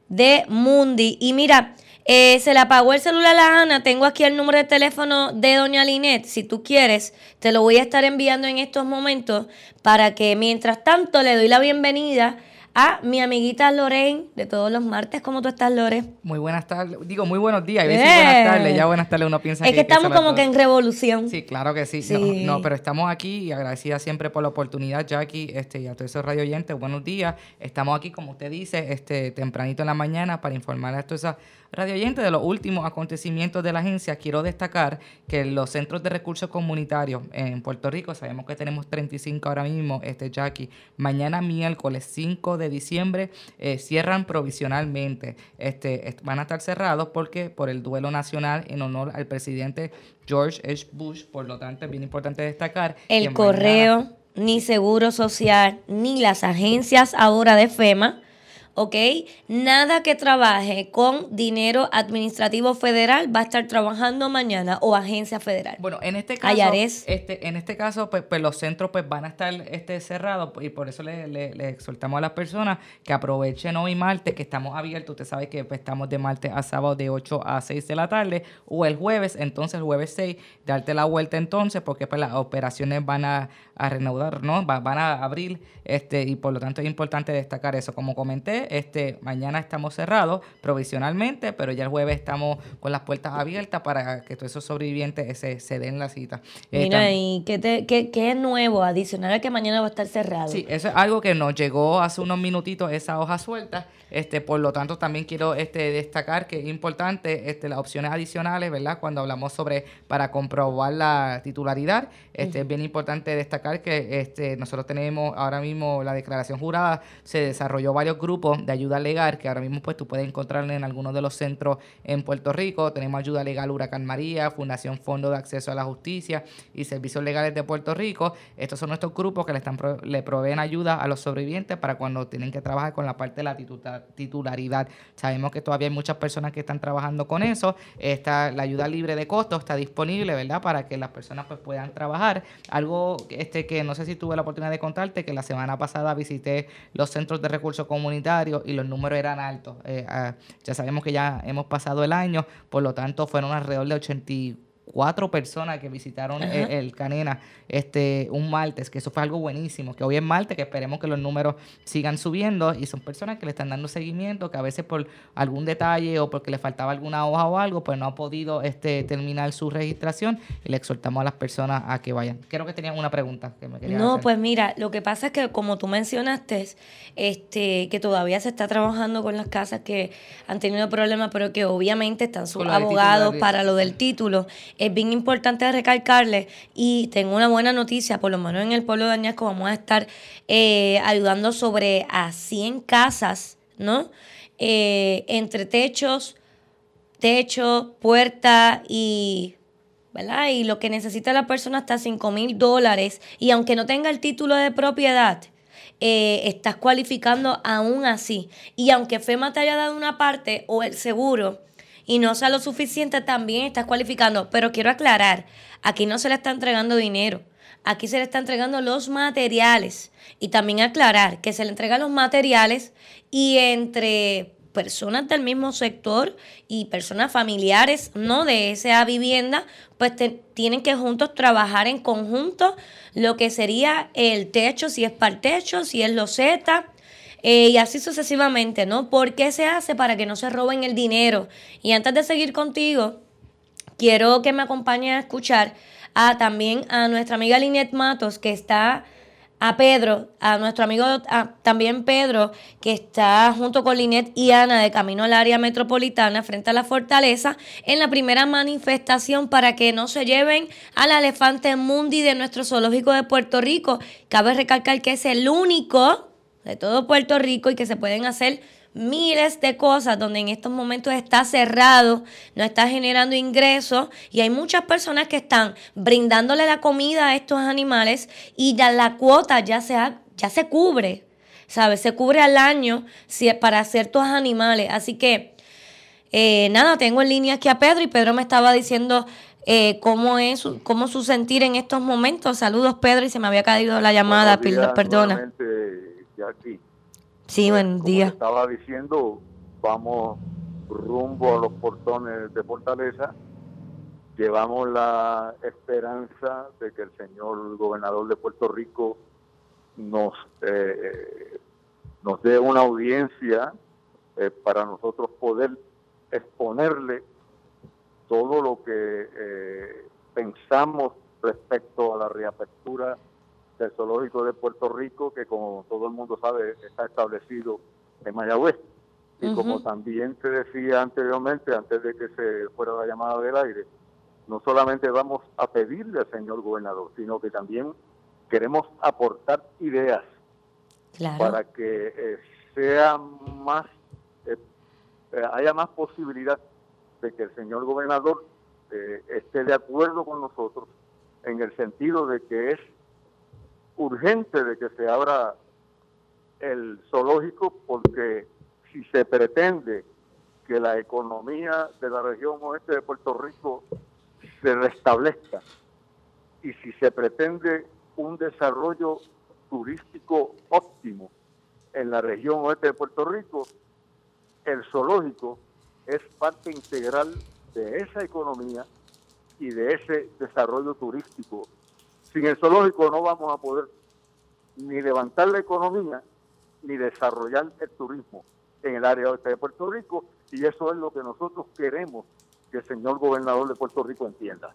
[SPEAKER 1] de Mundi. Y mira, eh, se le apagó el celular a Ana. Tengo aquí el número de teléfono de Doña Linet. Si tú quieres, te lo voy a estar enviando en estos momentos para que mientras tanto le doy la bienvenida a mi amiguita Lorraine de todos los martes. ¿Cómo tú estás, Lore?
[SPEAKER 13] Muy buenas tardes. Digo, muy buenos días. Decir buenas
[SPEAKER 1] Eh.
[SPEAKER 13] tardes. Ya buenas tardes uno piensa
[SPEAKER 1] Es que estamos
[SPEAKER 13] son
[SPEAKER 1] como que en revolución.
[SPEAKER 13] Sí, claro que sí.
[SPEAKER 1] Sí.
[SPEAKER 13] No, no, pero estamos aquí y agradecida siempre por la oportunidad, Jackie, este, y a todos esos radio oyentes. Buenos días. Estamos aquí, como usted dice, este, tempranito en la mañana para informar a todos esos radio oyentes de los últimos acontecimientos de la agencia. Quiero destacar que los centros de recursos comunitarios en Puerto Rico, sabemos que tenemos 35 ahora mismo, este, Jackie, mañana miércoles 5 de diciembre eh, cierran provisionalmente. Este, est- van a estar cerrados porque por el duelo nacional en honor al presidente George H. Bush. Por lo tanto, es bien importante destacar
[SPEAKER 1] El
[SPEAKER 13] mañana-
[SPEAKER 1] correo, ni Seguro Social, ni las agencias ahora de FEMA, ¿ok? Nada que trabaje con dinero administrativo federal va a estar trabajando mañana o agencia federal.
[SPEAKER 13] Bueno, en este caso,
[SPEAKER 1] Ayares.
[SPEAKER 13] este, en este caso, pues, pues los centros pues van a estar este, cerrados y por eso le, le- le exhortamos a las personas que aprovechen hoy martes, que estamos abiertos. Usted sabe que pues, estamos de martes a sábado de 8 a 6 de la tarde o el jueves, entonces el jueves 6, darte la vuelta entonces porque pues las operaciones van a, a reanudar, ¿no? Va- van a abrir este y por lo tanto es importante destacar eso. Como comenté, este, mañana estamos cerrados provisionalmente, pero ya el jueves estamos con las puertas abiertas para que todos esos sobrevivientes se, se den la cita.
[SPEAKER 1] Eh, Mira, ¿y qué, te, qué, qué, es nuevo adicional a que mañana va a estar cerrado?
[SPEAKER 13] Sí, eso es algo que nos llegó hace unos minutitos, esa hoja suelta. Este, por lo tanto, también quiero este, destacar que es importante este, las opciones adicionales, ¿verdad? Cuando hablamos sobre para comprobar la titularidad, este, es bien importante destacar que este, nosotros tenemos ahora mismo la declaración jurada, se desarrolló varios grupos de ayuda legal que ahora mismo pues tú puedes encontrar en algunos de los centros en Puerto Rico. Tenemos ayuda legal Huracán María, Fundación Fondo de Acceso a la Justicia y Servicios Legales de Puerto Rico. Estos son nuestros grupos que le, están, le proveen ayuda a los sobrevivientes para cuando tienen que trabajar con la parte de la titularidad. Sabemos que todavía hay muchas personas que están trabajando con eso. Está, la ayuda libre de costo está disponible, ¿verdad? Para que las personas pues puedan trabajar. Algo este que no sé si tuve la oportunidad de contarte, que la semana pasada visité los centros de recursos comunitarios y los números eran altos. Eh, ah, ya sabemos que ya hemos pasado el año, por lo tanto fueron alrededor de 84 cuatro personas que visitaron el, Canena este un martes, que eso fue algo buenísimo, que hoy es martes, que esperemos que los números sigan subiendo y son personas que le están dando seguimiento, que a veces por algún detalle o porque le faltaba alguna hoja o algo, pues no ha podido este terminar su registración y le exhortamos a las personas a que vayan. Creo que tenían una pregunta que me querían
[SPEAKER 1] No, pues mira, lo que pasa es que como tú mencionaste, este que todavía se está trabajando con las casas que han tenido problemas, pero que obviamente están sus abogados para lo del título es bien importante recalcarle y tengo una buena noticia, por lo menos en el pueblo de Añasco vamos a estar eh, ayudando sobre a 100 casas, ¿no? Eh, entre techos, techo, puerta y ¿verdad? Y lo que necesita la persona hasta 5 mil dólares. Y aunque no tenga el título de propiedad, eh, estás cualificando aún así. Y aunque FEMA te haya dado una parte o el seguro, y no sea lo suficiente, también estás cualificando. Pero quiero aclarar, aquí no se le está entregando dinero. Aquí se le está entregando los materiales. Y también aclarar que se le entregan los materiales y entre personas del mismo sector y personas familiares no de esa vivienda, pues tienen que juntos trabajar en conjunto lo que sería el techo, si es para el techo, si es loseta, eh, y así sucesivamente, ¿no? ¿Por qué se hace? Para que no se roben el dinero. Y antes de seguir contigo, quiero que me acompañe a escuchar a también a nuestra amiga Linet Matos, que está a Pedro, a nuestro amigo también Pedro, que está junto con Linet y Ana de camino al área metropolitana frente a la fortaleza, en la primera manifestación para que no se lleven al elefante mundi de nuestro zoológico de Puerto Rico. Cabe recalcar que es el único de todo Puerto Rico y que se pueden hacer miles de cosas donde en estos momentos está cerrado, no está generando ingresos y hay muchas personas que están brindándole la comida a estos animales y ya la cuota ya se, ya se cubre, ¿sabes? Se cubre al año si, para ciertos animales. Así que, eh, nada, tengo en línea aquí a Pedro y Pedro me estaba diciendo eh, cómo es cómo su sentir en estos momentos. Saludos, Pedro, y se me había caído la llamada, perdona
[SPEAKER 12] aquí.
[SPEAKER 1] Sí, buen
[SPEAKER 12] Como
[SPEAKER 1] día.
[SPEAKER 12] Estaba diciendo, vamos rumbo a los portones de Fortaleza. Llevamos la esperanza de que el señor gobernador de Puerto Rico nos, eh, nos dé una audiencia eh, para nosotros poder exponerle todo lo que eh, pensamos respecto a la reapertura del Zoológico de Puerto Rico, que como todo el mundo sabe está establecido en Mayagüez. Y como también te decía anteriormente, antes de que se fuera la llamada del aire, no solamente vamos a pedirle al señor gobernador, sino que también queremos aportar ideas para que eh, sea más, eh, eh, haya más posibilidad de que el señor gobernador esté de acuerdo con nosotros en el sentido de que es urgente de que se abra el zoológico porque si se pretende que la economía de la región oeste de Puerto Rico se restablezca y si se pretende un desarrollo turístico óptimo en la región oeste de Puerto Rico, el zoológico es parte integral de esa economía y de ese desarrollo turístico sin el zoológico no vamos a poder ni levantar la economía ni desarrollar el turismo. en el área oeste de Puerto Rico y eso es lo que nosotros queremos que el señor gobernador de Puerto Rico entienda.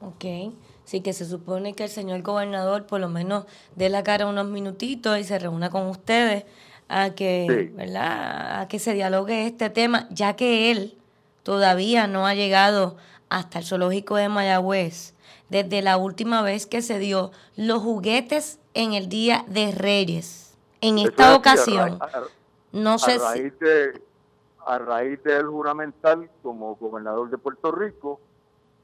[SPEAKER 1] Ok, sí que se supone que el señor gobernador por lo menos dé la cara unos minutitos y se reúna con ustedes a que, ¿verdad? A que se dialogue este tema, ya que él todavía no ha llegado hasta el zoológico de Mayagüez desde la última vez que se dio los juguetes en el Día de Reyes. En esta ocasión, no sé
[SPEAKER 12] raíz De, a raíz del juramental como gobernador de Puerto Rico,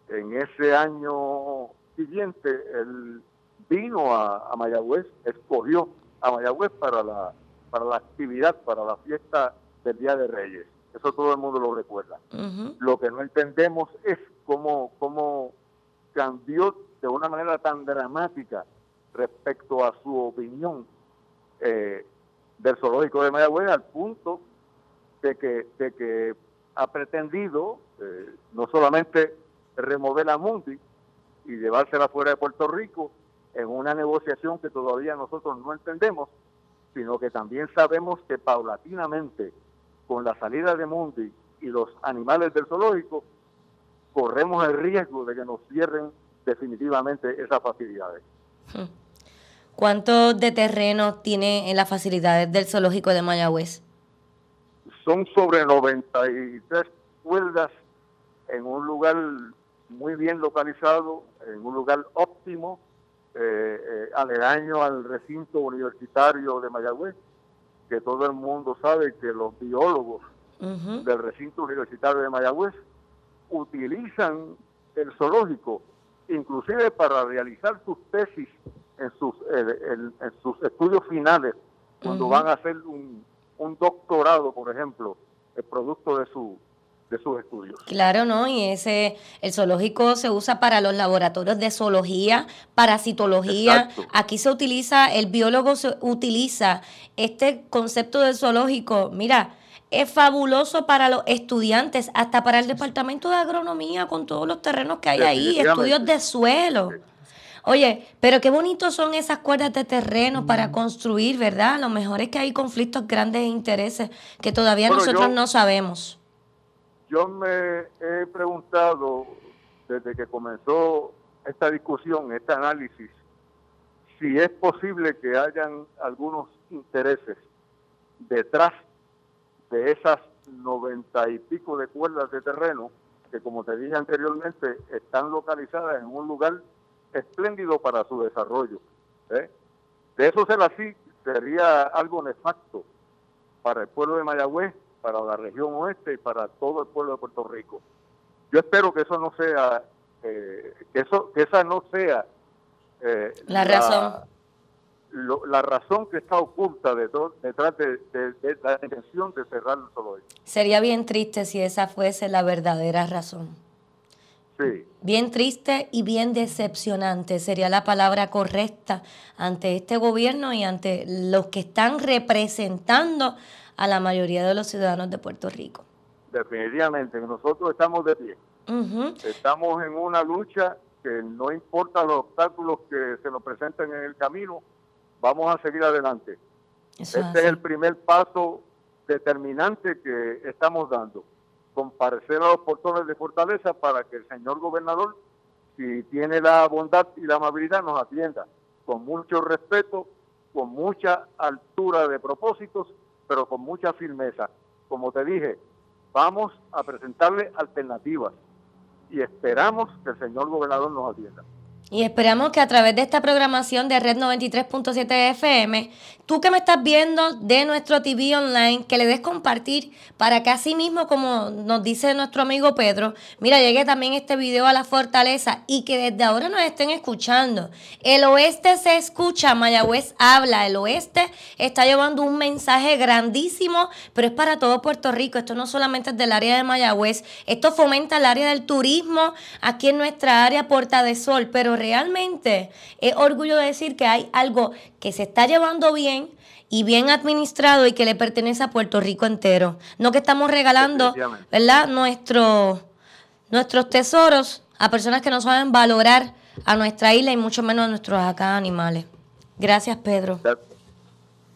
[SPEAKER 12] en ese año siguiente, él vino a, Mayagüez, escogió a Mayagüez para la, para la actividad, para la fiesta del Día de Reyes. Eso todo el mundo lo recuerda. Lo que no entendemos es cómo, cómo cambió de una manera tan dramática respecto a su opinión eh, del zoológico de Mayagüez al punto de que, de que ha pretendido eh, no solamente remover a Mundi y llevársela fuera de Puerto Rico en una negociación que todavía nosotros no entendemos, sino que también sabemos que paulatinamente con la salida de Mundi y los animales del zoológico, corremos el riesgo de que nos cierren definitivamente esas facilidades.
[SPEAKER 1] ¿Cuánto de terreno tiene en las facilidades del zoológico de Mayagüez?
[SPEAKER 12] Son sobre 93 cuerdas en un lugar muy bien localizado, en un lugar óptimo, eh, eh, aledaño al recinto universitario de Mayagüez, que todo el mundo sabe que los biólogos del recinto universitario de Mayagüez utilizan el zoológico inclusive para realizar sus tesis en sus, en, sus estudios finales, cuando van a hacer un, un doctorado, por ejemplo, el producto de su de sus estudios.
[SPEAKER 1] Claro, ¿no? Y ese, el zoológico se usa para los laboratorios de zoología, parasitología. Aquí se utiliza, el biólogo se utiliza este concepto del zoológico. Mira, es fabuloso para los estudiantes, hasta para el departamento de agronomía con todos los terrenos que hay ahí, estudios de suelo. Oye, pero qué bonitos son esas cuerdas de terreno para construir, ¿verdad? Lo mejor es que hay conflictos grandes de intereses que todavía nosotros no sabemos.
[SPEAKER 12] Yo me he preguntado desde que comenzó esta discusión, este análisis, si es posible que hayan algunos intereses detrás de esas noventa y pico de cuerdas de terreno que, como te dije anteriormente, están localizadas en un lugar espléndido para su desarrollo. ¿eh? De eso ser así, sería algo nefasto para el pueblo de Mayagüez, para la región oeste y para todo el pueblo de Puerto Rico. Yo espero que eso no sea, eh, que eso, que esa no sea
[SPEAKER 1] eh, la razón
[SPEAKER 12] razón que está oculta detrás de, la intención de cerrar el zoológico.
[SPEAKER 1] Sería bien triste si esa fuese la verdadera razón.
[SPEAKER 12] Sí.
[SPEAKER 1] Bien triste y bien decepcionante sería la palabra correcta ante este gobierno y ante los que están representando a la mayoría de los ciudadanos de Puerto Rico.
[SPEAKER 12] Definitivamente, nosotros estamos de pie. Estamos en una lucha que no importa los obstáculos que se nos presenten en el camino, vamos a seguir adelante. este es el primer paso determinante que estamos dando, comparecer a los portones de fortaleza para que el señor gobernador, si tiene la bondad y la amabilidad, nos atienda con mucho respeto, con mucha altura de propósitos, pero con mucha firmeza. Como te dije, vamos a presentarle alternativas y esperamos que el señor gobernador nos atienda.
[SPEAKER 1] Y esperamos que a través de esta programación de Red 93.7 FM, tú que me estás viendo de nuestro TV online, que le des compartir para que así mismo, como nos dice nuestro amigo Pedro, mira, llegue también este video a la fortaleza y que desde ahora nos estén escuchando. El oeste se escucha, Mayagüez habla, el oeste está llevando un mensaje grandísimo, pero es para todo Puerto Rico. Esto no solamente es del área de Mayagüez, esto fomenta el área del turismo aquí en nuestra área Puerta de Sol, pero realmente es orgullo de decir que hay algo que se está llevando bien y bien administrado y que le pertenece a Puerto Rico entero. No que estamos regalando, ¿verdad? Nuestro, nuestros tesoros a personas que no saben valorar a nuestra isla y mucho menos a nuestros acá animales. Gracias, Pedro.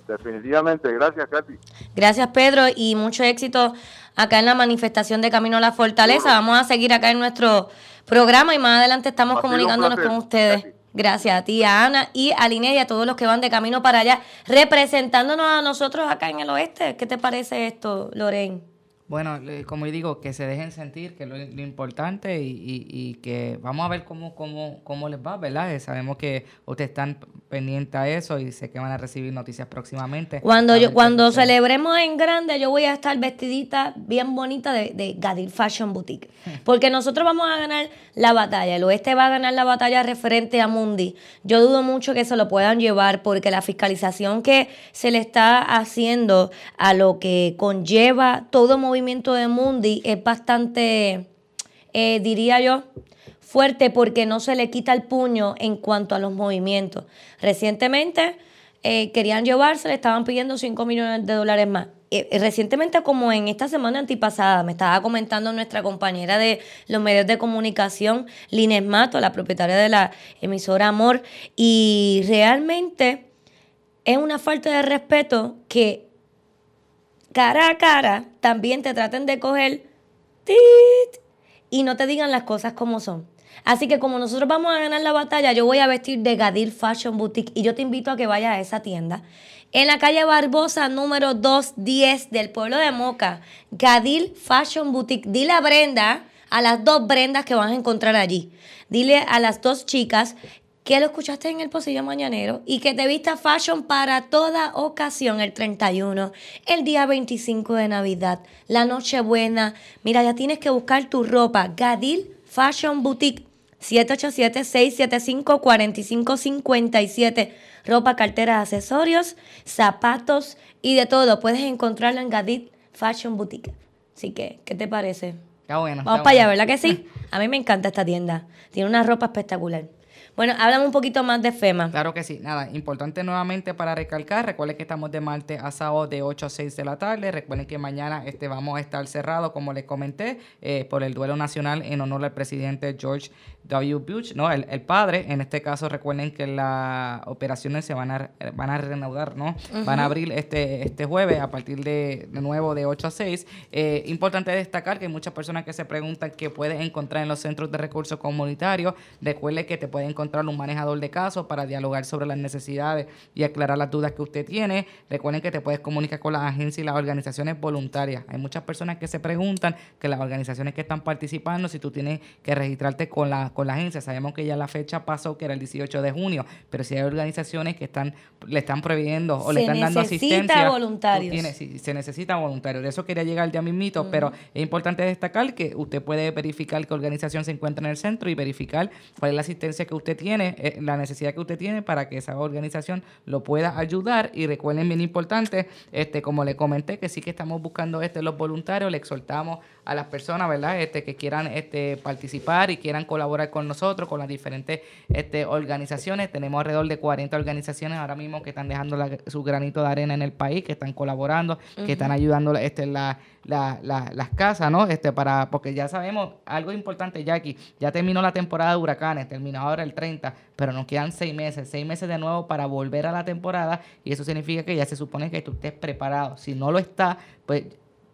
[SPEAKER 12] definitivamente. Gracias, Katy.
[SPEAKER 1] Gracias, Pedro, y mucho éxito acá en la manifestación de Camino a la Fortaleza. Vamos a seguir acá en nuestro programa y más adelante estamos
[SPEAKER 12] Ha
[SPEAKER 1] comunicándonos con ustedes. Gracias a ti, a Ana y a Linet y a todos los que van de camino para allá, representándonos a nosotros acá en el oeste. ¿Qué te parece esto, Lorraine?
[SPEAKER 13] Bueno, como digo, que se dejen sentir, que es lo, lo importante y, y- y que vamos a ver cómo, cómo, cómo les va, ¿verdad? Eh, sabemos que ustedes están pendientes a eso y sé que van a recibir noticias próximamente.
[SPEAKER 1] Cuando yo cuando celebremos en grande, yo voy a estar vestidita bien bonita de, de Gadil Fashion Boutique. Porque nosotros vamos a ganar la batalla. El oeste va a ganar la batalla referente a Mundi. Yo dudo mucho que se lo puedan llevar porque la fiscalización que se le está haciendo a lo que conlleva todo movimiento de Mundi es bastante, eh, diría yo, fuerte porque no se le quita el puño en cuanto a los movimientos. Recientemente eh, querían llevarse, le estaban pidiendo 5 millones de dólares más. Eh, recientemente, como en esta semana antipasada, me estaba comentando nuestra compañera de los medios de comunicación, Lines Mato, la propietaria de la emisora Amor, y realmente es una falta de respeto que cara a cara también te traten de coger y no te digan las cosas como son. Así que como nosotros vamos a ganar la batalla, yo voy a vestir de Gadir Fashion Boutique y yo te invito a que vayas a esa tienda. En la calle Barbosa, número 210 del pueblo de Moca, Gadil Fashion Boutique. Dile a Brenda, a las dos Brendas que vas a encontrar allí. Dile a las dos chicas que lo escuchaste en el Pocillo Mañanero y que te vista fashion para toda ocasión el 31, el día 25 de Navidad, la Nochebuena. Mira, ya tienes que buscar tu ropa. Gadil Fashion Boutique, 787-675-4557. Ropa, carteras, accesorios, zapatos y de todo. Puedes encontrarlo en Gadil Fashion Boutique. Así que, ¿qué te parece?
[SPEAKER 13] Está bueno.
[SPEAKER 1] Vamos
[SPEAKER 13] está
[SPEAKER 1] para allá. ¿verdad que sí? A mí me encanta esta tienda. Tiene una ropa espectacular. Bueno, háblame un poquito más de FEMA.
[SPEAKER 13] Claro que sí. Nada, importante nuevamente para recalcar, recuerden que estamos de martes a sábado de 8 a 6 de la tarde. Recuerden que mañana este, vamos a estar cerrados, como les comenté, eh, por el duelo nacional en honor al presidente George W. Bush, ¿no? El, el padre. En este caso, recuerden que las operaciones se van a, van a reanudar, ¿no? Van a abrir este, este jueves a partir de, de nuevo de 8 a 6. Eh, importante destacar que hay muchas personas que se preguntan qué puedes encontrar en los centros de recursos comunitarios. Recuerde que te puede encontrar un manejador de casos para dialogar sobre las necesidades y aclarar las dudas que usted tiene. Recuerden que te puedes comunicar con las agencias y las organizaciones voluntarias. Hay muchas personas que se preguntan que las organizaciones que están participando, si tú tienes que registrarte con la, con la agencia. Sabemos que ya la fecha pasó, que era el 18 de junio, pero si hay organizaciones que están le están proveyendo o le están dando asistencia.
[SPEAKER 1] voluntarios.
[SPEAKER 13] tienes- sí, se necesita voluntarios. De eso quería llegar ya mismito, pero es importante destacar que usted puede verificar qué organización se encuentra en el centro y verificar cuál es la asistencia que usted tiene, eh, la necesidad que usted tiene para que esa organización lo pueda ayudar. Y recuerden, bien importante, este, como le comenté, que sí que estamos buscando este, los voluntarios, le exhortamos a las personas, ¿verdad? Este, que quieran este, participar y quieran colaborar con nosotros, con las diferentes este, organizaciones. Tenemos alrededor de 40 organizaciones ahora mismo que están dejando la- su granito de arena en el país, que están colaborando, que están ayudando este, la, la- la- las casas, ¿no? Este, para, porque ya sabemos, algo importante, Jackie, ya terminó la temporada de huracanes, terminó ahora el 30, pero nos quedan seis meses, seis meses de nuevo para volver a la temporada y eso significa que ya se supone que tú estés preparado. Si no lo está, pues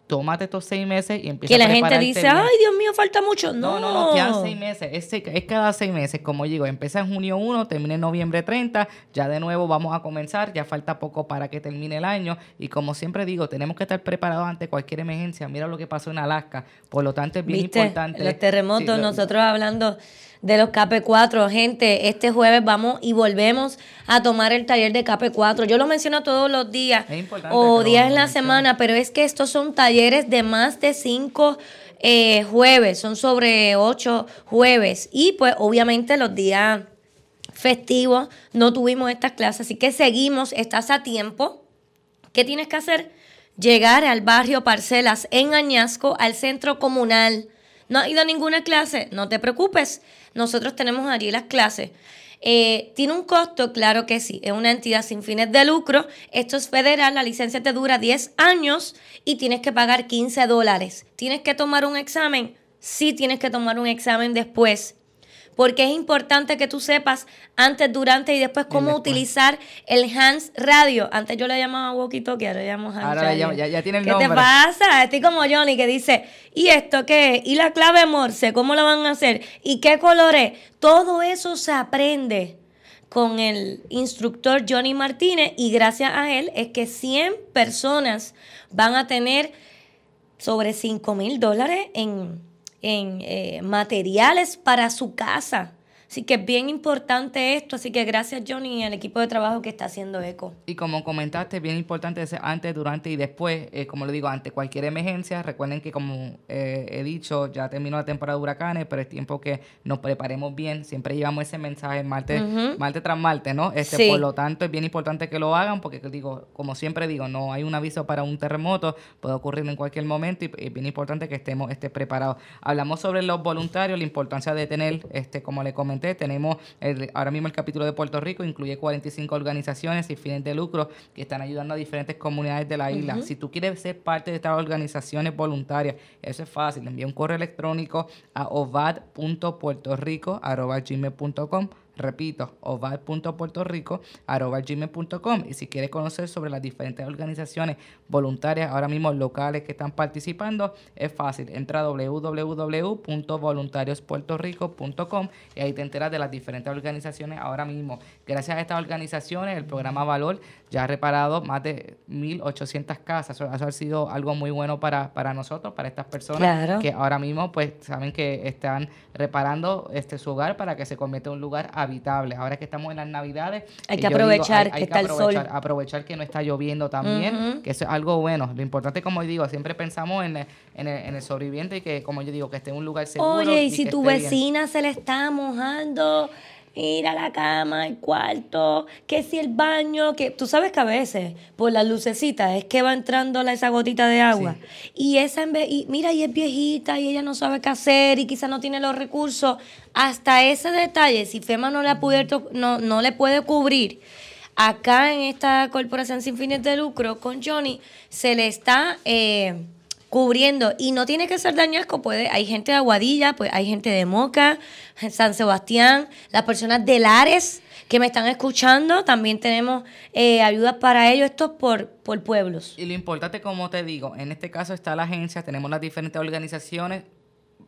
[SPEAKER 13] tómate estos seis meses y empieza
[SPEAKER 1] Que la
[SPEAKER 13] a
[SPEAKER 1] gente
[SPEAKER 13] prepararte
[SPEAKER 1] dice,
[SPEAKER 13] bien.
[SPEAKER 1] ay, Dios mío, falta mucho.
[SPEAKER 13] No,
[SPEAKER 1] No,
[SPEAKER 13] no, no, quedan seis meses. Es, cada seis meses, como digo. Empieza en junio 1, termina en noviembre 30. Ya de nuevo vamos a comenzar. Ya falta poco para que termine el año. Y como siempre digo, tenemos que estar preparados ante cualquier emergencia. Mira lo que pasó en Alaska. Por lo tanto, es bien
[SPEAKER 1] ¿Viste?
[SPEAKER 13] importante.
[SPEAKER 1] Los terremotos,
[SPEAKER 13] Sí, lo-
[SPEAKER 1] nosotros hablando de los KP4. Gente, este jueves vamos y volvemos a tomar el taller de KP4. Yo lo menciono todos los días o días en la semana, pero es que estos son talleres de más de cinco eh, jueves, son sobre ocho jueves. Y pues obviamente los días festivos no tuvimos estas clases, así que seguimos, estás a tiempo. ¿Qué tienes que hacer? Llegar al barrio Parcelas en Añasco, al centro comunal. ¿No has ido a ninguna clase? No te preocupes. Nosotros tenemos allí las clases. Eh, ¿Tiene un costo? Claro que sí. Es una entidad sin fines de lucro. Esto es federal. La licencia te dura 10 años y tienes que pagar 15 dólares. ¿Tienes que tomar un examen? Sí, tienes que tomar un examen después. Porque es importante que tú sepas antes, durante y después cómo utilizar el Hands Radio. Antes yo le llamaba walkie talkie, ahora le llamo Hands
[SPEAKER 13] Ahora
[SPEAKER 1] Radio.
[SPEAKER 13] ya- ya tiene el
[SPEAKER 1] ¿Qué
[SPEAKER 13] nombre.
[SPEAKER 1] te pasa? Estoy como Johnny que dice, ¿y esto qué? ¿Y la clave Morse? ¿Cómo lo van a hacer? ¿Y qué color es? Todo eso se aprende con el instructor Johnny Martínez y gracias a él es que 100 personas van a tener sobre 5 mil dólares en, en eh, materiales para su casa. Así que es bien importante esto. Así que gracias Johnny y al equipo de trabajo que está haciendo eco.
[SPEAKER 13] Y como comentaste, bien importante ese antes, durante y después, eh, como le digo, ante cualquier emergencia, recuerden que como eh, he dicho, ya terminó la temporada de huracanes, pero es tiempo que nos preparemos bien, siempre llevamos ese mensaje martes,
[SPEAKER 1] Ujú.
[SPEAKER 13] martes tras martes, ¿no? Este,
[SPEAKER 1] Sí.
[SPEAKER 13] Por lo tanto, es bien importante que lo hagan, porque digo, como siempre digo, no hay un aviso para un terremoto, puede ocurrir en cualquier momento y es bien importante que estemos este, preparados. Hablamos sobre los voluntarios, la importancia de tener, este, como le comenté, tenemos el- ahora mismo el capítulo de Puerto Rico, incluye 45 organizaciones y fines de lucro que están ayudando a diferentes comunidades de la isla. Si tú quieres ser parte de estas organizaciones voluntarias, eso es fácil, envía un correo electrónico a ovad.puertorico.gmail.com Repito, ovad.puertorico.gmail.com y si quieres conocer sobre las diferentes organizaciones voluntarias ahora mismo locales que están participando, es fácil. Entra a www.voluntariospuertorico.com y ahí te enteras de las diferentes organizaciones ahora mismo. Gracias a estas organizaciones, el programa Valor ya ha reparado más de 1.800 casas. Eso, eso ha sido algo muy bueno para, para nosotros, para estas personas
[SPEAKER 1] Claro.
[SPEAKER 13] que ahora mismo pues saben que están reparando este su hogar para que se convierta en un lugar habitable. Ahora que estamos en las navidades,
[SPEAKER 1] Hay
[SPEAKER 13] eh,
[SPEAKER 1] que
[SPEAKER 13] digo,
[SPEAKER 1] aprovechar
[SPEAKER 13] hay- hay
[SPEAKER 1] que está el sol.
[SPEAKER 13] aprovechar, aprovechar que no está lloviendo también,
[SPEAKER 1] Ujú.
[SPEAKER 13] que eso es algo bueno. Lo importante, como digo, siempre pensamos en el, en el, en el sobreviviente y que, como yo digo, que esté en un lugar seguro.
[SPEAKER 1] Oye, y si tu
[SPEAKER 13] bien.
[SPEAKER 1] vecina se le está mojando, mira la cama, el cuarto, que si el baño, que tú sabes que a veces por las lucecitas es que va entrando la, esa gotita de agua. Y esa en vez- y mira, y es viejita y ella no sabe qué hacer y quizá no tiene los recursos. Hasta ese detalle, si FEMA no le, ha no, no le puede cubrir, acá en esta corporación sin fines de lucro con Johnny se le está eh, cubriendo y no tiene que ser dañasco, puede, hay gente de Aguadilla, pues hay gente de Moca, San Sebastián, las personas de Lares que me están escuchando, también tenemos eh, ayudas para ellos, esto es por, por pueblos.
[SPEAKER 13] Y lo importante, como te digo, en este caso está la agencia, tenemos las diferentes organizaciones.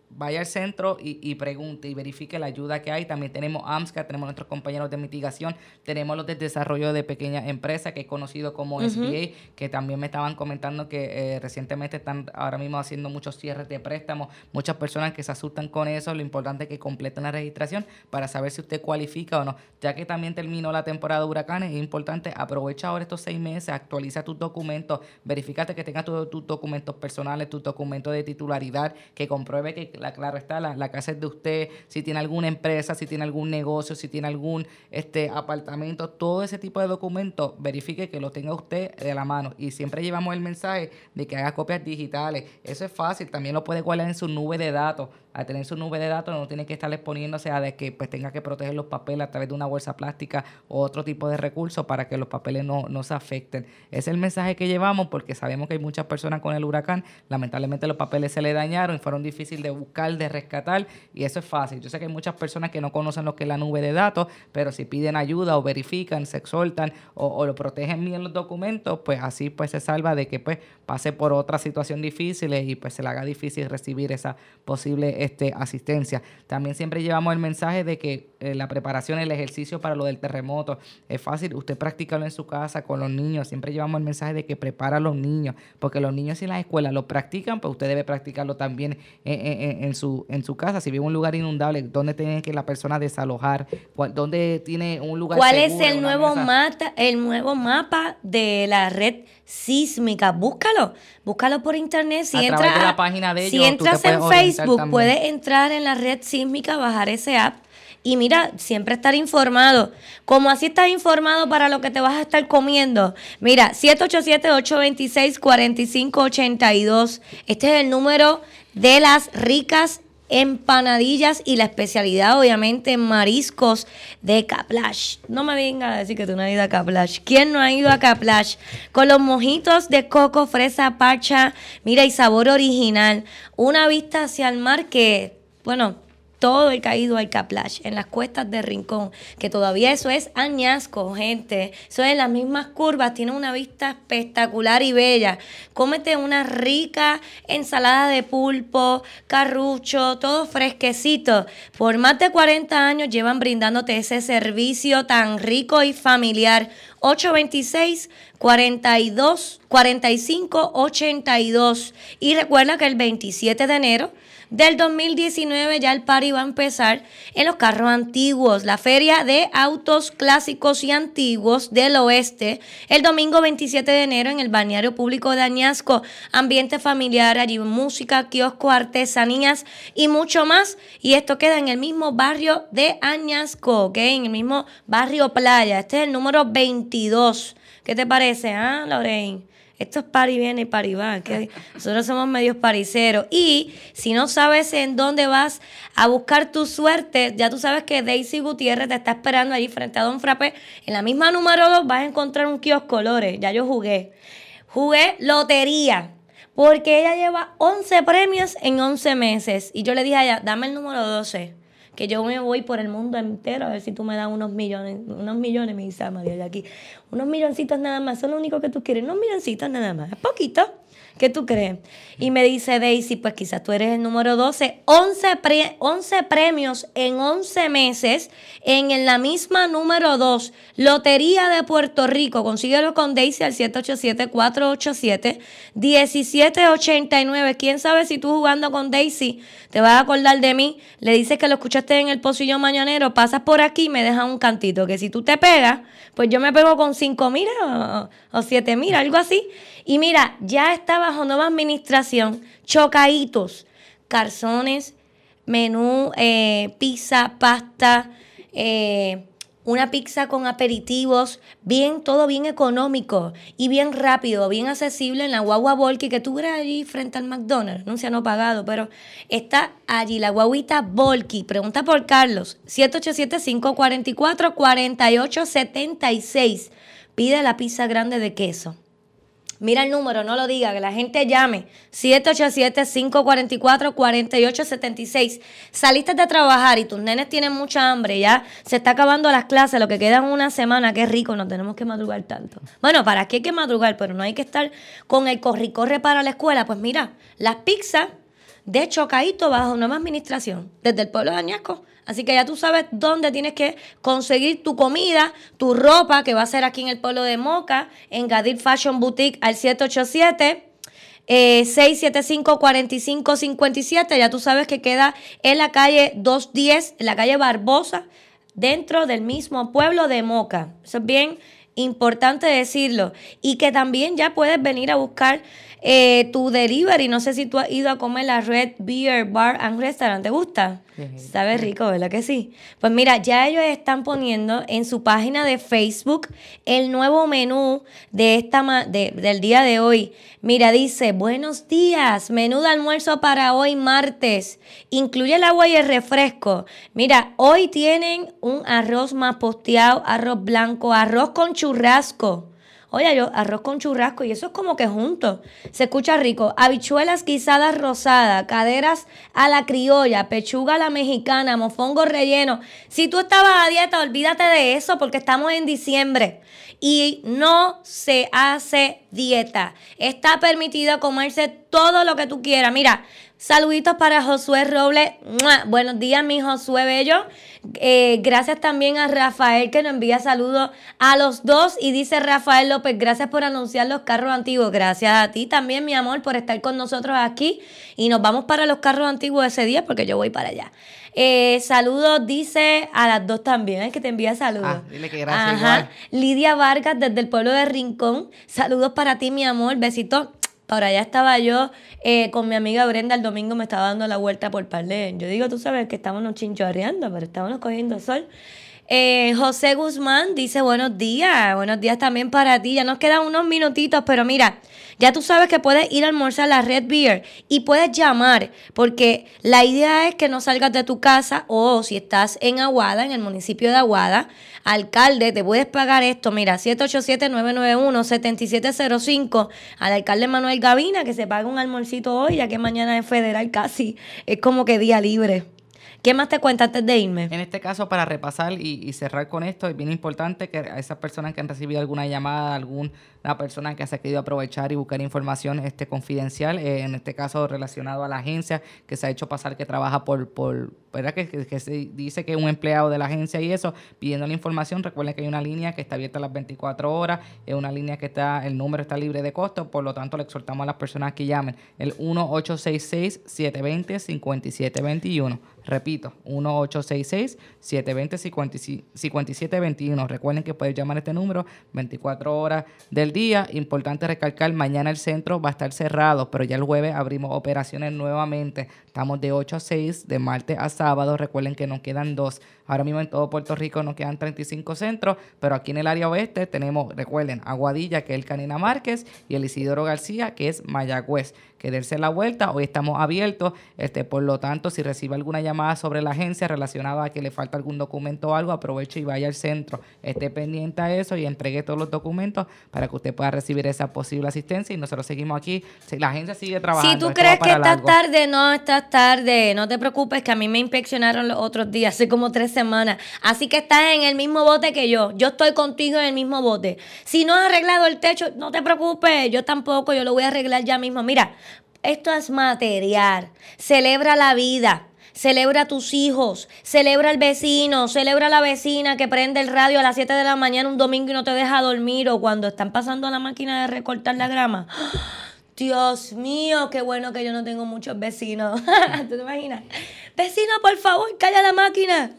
[SPEAKER 13] Vaya al centro y, y pregunte y verifique la ayuda que hay. También tenemos AMSCA, tenemos nuestros compañeros de mitigación, tenemos los de desarrollo de pequeñas empresas, que es conocido como. SBA, que también me estaban comentando que eh, recientemente están ahora mismo haciendo muchos cierres de préstamos. Muchas personas que se asustan con eso. Lo importante es que completen la registración para saber si usted cualifica o no. Ya que también terminó la temporada de huracanes, es importante aprovecha ahora estos seis meses, actualiza tus documentos, verifícate que tengas todos tus documentos personales, tus documentos de titularidad, que compruebe que, la, claro está, la, la casa es de usted, si tiene alguna empresa, si tiene algún negocio, si tiene algún este apartamento, todo ese tipo de documentos, verifique que lo tenga usted de la mano. Y siempre llevamos el mensaje de que haga copias digitales. Eso es fácil, también lo puede guardar en su nube de datos. Al tener su nube de datos no tiene que estar exponiéndose a de que pues tenga que proteger los papeles a través de una bolsa plástica o otro tipo de recursos para que los papeles no, no se afecten. Ese es el mensaje que llevamos porque sabemos que hay muchas personas con el huracán. Lamentablemente los papeles se le dañaron y fueron difíciles de buscar, de rescatar y eso es fácil. Yo sé que hay muchas personas que no conocen lo que es la nube de datos, pero si piden ayuda o verifican, se exhortan o, o lo protegen bien los documentos, pues así pues se salva de que pues pase por otra situación difícil y pues se le haga difícil recibir esa posible este, asistencia. También siempre llevamos el mensaje de que eh, la preparación, el ejercicio para lo del terremoto es fácil, usted practícalo en su casa con los niños, siempre llevamos el mensaje de que prepara a los niños, porque los niños en las escuelas lo practican, pues usted debe practicarlo también en, en- en su, en su casa, si vive en un lugar inundable, ¿dónde tiene que la persona desalojar? ¿Cuál- ¿Dónde tiene un lugar
[SPEAKER 1] ¿Cuál es el nuevo, mata, el nuevo mapa de la red sísmica? Búscalo, búscalo por internet. Si
[SPEAKER 13] A
[SPEAKER 1] entras
[SPEAKER 13] de la página de
[SPEAKER 1] si
[SPEAKER 13] ellos,
[SPEAKER 1] entras en Facebook, puedes entrar en la red sísmica, bajar ese app. Y mira, siempre estar informado. Como así estás informado para lo que te vas a estar comiendo. Mira, 787-826-4582. Este es el número de las ricas empanadillas y la especialidad, obviamente, mariscos de Caplash. No me vengas a decir que tú no has ido a Caplash. ¿Quién no ha ido a Caplash? Con los mojitos de coco, fresa, parcha, mira, y sabor original. Una vista hacia el mar que, bueno, todo el caído al Caplash, en las cuestas de Rincón, que todavía eso es añasco, gente. Eso es las mismas curvas, tiene una vista espectacular y bella. Cómete una rica ensalada de pulpo, carrucho, todo fresquecito. Por más de 40 años llevan brindándote ese servicio tan rico y familiar. 826 42 45 82 y recuerda que el 27 de enero del 2019 ya el party va a empezar en los carros antiguos, la feria de autos clásicos y antiguos del oeste, el domingo 27 de enero en el balneario público de Añasco, ambiente familiar, allí música, kiosco, artesanías y mucho más. Y esto queda en el mismo barrio de Añasco, ¿ok? En el mismo barrio Playa. Este es el número 22. ¿Qué te parece, ah, Lorraine? Esto es pari viene y pari va. Nosotros somos medios pariceros. Y si no sabes en dónde vas a buscar tu suerte, ya tú sabes que Daisy Gutiérrez te está esperando allí frente a Don Frappé. En la misma número 2 vas a encontrar un kiosco colores. Ya yo jugué. Jugué lotería. Porque ella lleva 11 premios en 11 meses. Y yo le dije a ella, dame el número 12 que yo me voy por el mundo entero a ver si tú me das unos millones, unos millones, me dice María de aquí, unos milloncitos nada más, son lo único que tú quieres, unos milloncitos nada más, poquito. ¿Qué tú crees? Y me dice Daisy, pues quizás tú eres el número 12. 11, 11 premios en 11 meses en, la misma número 2. Lotería de Puerto Rico. Consíguelo con Daisy al 787-487-1789. ¿Quién sabe si tú jugando con Daisy te vas a acordar de mí? Le dices que lo escuchaste en el pocillo mañanero, pasas por aquí y me dejas un cantito. Que si tú te pegas, pues yo me pego con 5 mil o, o 7 mil, algo así. Y mira, ya está bajo nueva administración, chocaditos, calzones, menú, eh, pizza, pasta, eh, una pizza con aperitivos, bien, todo bien económico y bien rápido, bien accesible en la guagua Volky que tú eres allí frente al McDonald's, no se han pagado, pero está allí la guaguita Volky. Pregunta por Carlos, 787-544-4876. Pide la pizza grande de queso. Mira el número, no lo diga, que la gente llame. 787-544-4876. Saliste de trabajar y tus nenes tienen mucha hambre, ya se está acabando las clases, lo que queda en una semana, qué rico, no tenemos que madrugar tanto. Bueno, ¿para qué hay que madrugar? Pero no hay que estar con el corri-corre para la escuela. Pues mira, las pizzas de Chocaito bajo nueva administración, desde el pueblo de Añasco Así que ya tú sabes dónde tienes que conseguir tu comida, tu ropa, que va a ser aquí en el pueblo de Moca, en Gadir Fashion Boutique al 787. 675-4557, ya tú sabes que queda en la calle 210, en la calle Barbosa, dentro del mismo pueblo de Moca. Eso es bien importante decirlo. Y que también ya puedes venir a buscar eh, tu delivery. No sé si tú has ido a comer la Red Beer Bar and Restaurant. ¿Te gusta? Sabe rico, ¿verdad que sí? Pues mira, ya ellos están poniendo en su página de Facebook el nuevo menú de esta del día de hoy. Mira, dice, buenos días, menú de almuerzo para hoy martes. Incluye el agua y el refresco. Mira, hoy tienen un arroz más posteado, arroz blanco, arroz con churrasco. Oye, yo arroz con churrasco y eso es como que junto. Se escucha rico. Habichuelas guisadas rosadas, caderas a la criolla, pechuga a la mexicana, mofongo relleno. Si tú estabas a dieta, olvídate de eso porque estamos en diciembre y no se hace dieta. Está permitido comerse todo lo que tú quieras. Mira, Saluditos para Josué Robles. Buenos días, mi Josué Bello. Eh, gracias también a Rafael que nos envía saludos a los dos. Y dice Rafael López, gracias por anunciar los carros antiguos. Gracias a ti también, mi amor, por estar con nosotros aquí. Y nos vamos para los carros antiguos ese día porque yo voy para allá. Eh, saludos, dice a las dos también, es que te envía saludos. Ah,
[SPEAKER 13] dile que gracias.
[SPEAKER 1] Lidia Vargas desde el pueblo de Rincón. Saludos para ti, mi amor. Besitos Ahora allá estaba yo eh, con mi amiga Brenda el domingo, me estaba dando la vuelta por Parlé. Yo digo, tú sabes que estábamos chinchorreando, pero estábamos cogiendo sol. Eh, José Guzmán dice buenos días, buenos días también para ti. Ya nos quedan unos minutitos, pero mira, ya tú sabes que puedes ir a almorzar a la Red Beer y puedes llamar, porque la idea es que no salgas de tu casa o si estás en Aguada, en el municipio de Aguada, alcalde, te puedes pagar esto, mira, 787-991-7705 al alcalde Manuel Gavina, que se paga un almorcito hoy, ya que mañana es federal casi, es como que día libre. ¿Qué más te cuenta antes de irme?
[SPEAKER 13] En este caso, para repasar y, cerrar con esto, es bien importante que a esas personas que han recibido alguna llamada, alguna persona que se ha querido aprovechar y buscar información este, confidencial, eh, en este caso relacionado a la agencia, que se ha hecho pasar que trabaja por, por ¿verdad? Que, se dice que es un empleado de la agencia y eso, pidiendo la información, recuerden que hay una línea que está abierta a las 24 horas, es una línea que está, el número está libre de costo, por lo tanto le exhortamos a las personas que llamen el 1-866-720-5721. Repito, 1-866-720-5721. Recuerden que pueden llamar a este número 24 horas del día. Importante recalcar, mañana el centro va a estar cerrado, pero ya el jueves abrimos operaciones nuevamente. Estamos de 8 a 6, de martes a sábado. Recuerden que nos quedan dos. Ahora mismo en todo Puerto Rico nos quedan 35 centros, pero aquí en el área oeste tenemos, recuerden, Aguadilla, que es el Canina Márquez, y el Isidoro García, que es Mayagüez. Que dense la vuelta, hoy estamos abiertos, este, por lo tanto, si recibe alguna llamada sobre la agencia relacionada a que le falta algún documento o algo, aproveche y vaya al centro, esté pendiente a eso y entregue todos los documentos para que usted pueda recibir esa posible asistencia y nosotros seguimos aquí, Si la agencia sigue trabajando.
[SPEAKER 1] Si tú crees que estás
[SPEAKER 13] largo.
[SPEAKER 1] tarde, no estás tarde. No te preocupes que a mí me inspeccionaron los otros días, hace como tres semanas. Así que estás en el mismo bote que yo. Yo estoy contigo en el mismo bote. Si no has arreglado el techo, no te preocupes. Yo tampoco, yo lo voy a arreglar ya mismo. Mira, esto es material. Celebra la vida. Celebra a tus hijos, celebra al vecino, celebra a la vecina que prende el radio a las 7 de la mañana un domingo y no te deja dormir o cuando están pasando la máquina de recortar la grama. Dios mío, qué bueno que yo no tengo muchos vecinos. ¿Tú te imaginas? Vecino, por favor, calla la máquina.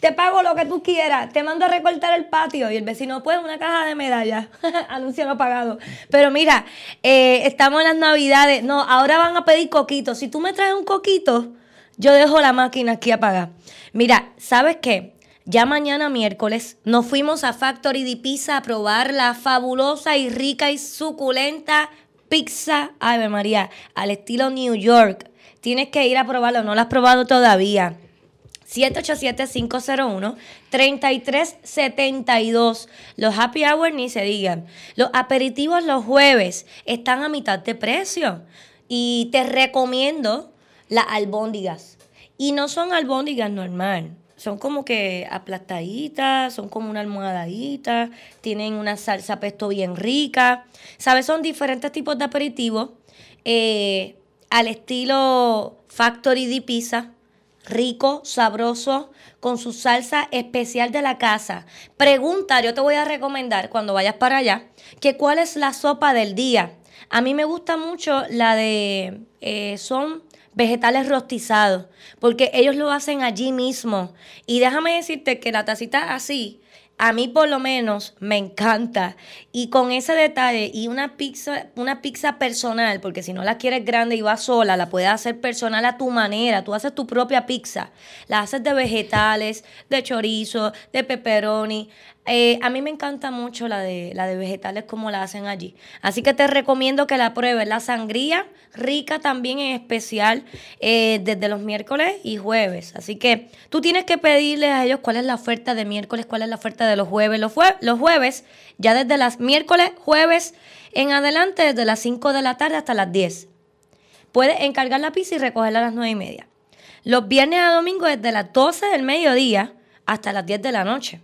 [SPEAKER 1] Te pago lo que tú quieras. Te mando a recortar el patio. Y el vecino, pues, una caja de medallas. Anuncio no pagado. Pero mira, eh, estamos en las navidades. No, ahora van a pedir coquitos. Si tú me traes un coquito, yo dejo la máquina aquí apagada. Mira, ¿sabes qué? Ya mañana miércoles nos fuimos a Factory de Pizza a probar la fabulosa y rica y suculenta pizza, Ave María, al estilo New York. Tienes que ir a probarlo, no la has probado todavía. 787-501-3372. Los happy hours ni se digan. Los aperitivos los jueves están a mitad de precio. Y te recomiendo las albóndigas. Y no son albóndigas normal. Son como que aplastaditas, son como una almohadadita, tienen una salsa pesto bien rica. ¿Sabes? Son diferentes tipos de aperitivos eh, al estilo Factory de Pizza rico, sabroso, con su salsa especial de la casa. Pregunta, yo te voy a recomendar cuando vayas para allá, que cuál es la sopa del día. A mí me gusta mucho la de, eh, son vegetales rostizados, porque ellos lo hacen allí mismo. Y déjame decirte que la tacita así, a mí por lo menos me encanta. Y con ese detalle y una pizza, una pizza personal, porque si no la quieres grande y vas sola, la puedes hacer personal a tu manera. Tú haces tu propia pizza. La haces de vegetales, de chorizo, de pepperoni. Eh, a mí me encanta mucho la de, la de vegetales como la hacen allí. Así que te recomiendo que la pruebes. La sangría rica también en especial eh, desde los miércoles y jueves. Así que tú tienes que pedirles a ellos cuál es la oferta de miércoles, cuál es la oferta de los jueves. Los, jue- los jueves, ya desde las miércoles, jueves en adelante, desde las 5 de la tarde hasta las 10. Puedes encargar la pizza y recogerla a las 9 y media. Los viernes a domingo desde las 12 del mediodía hasta las 10 de la noche.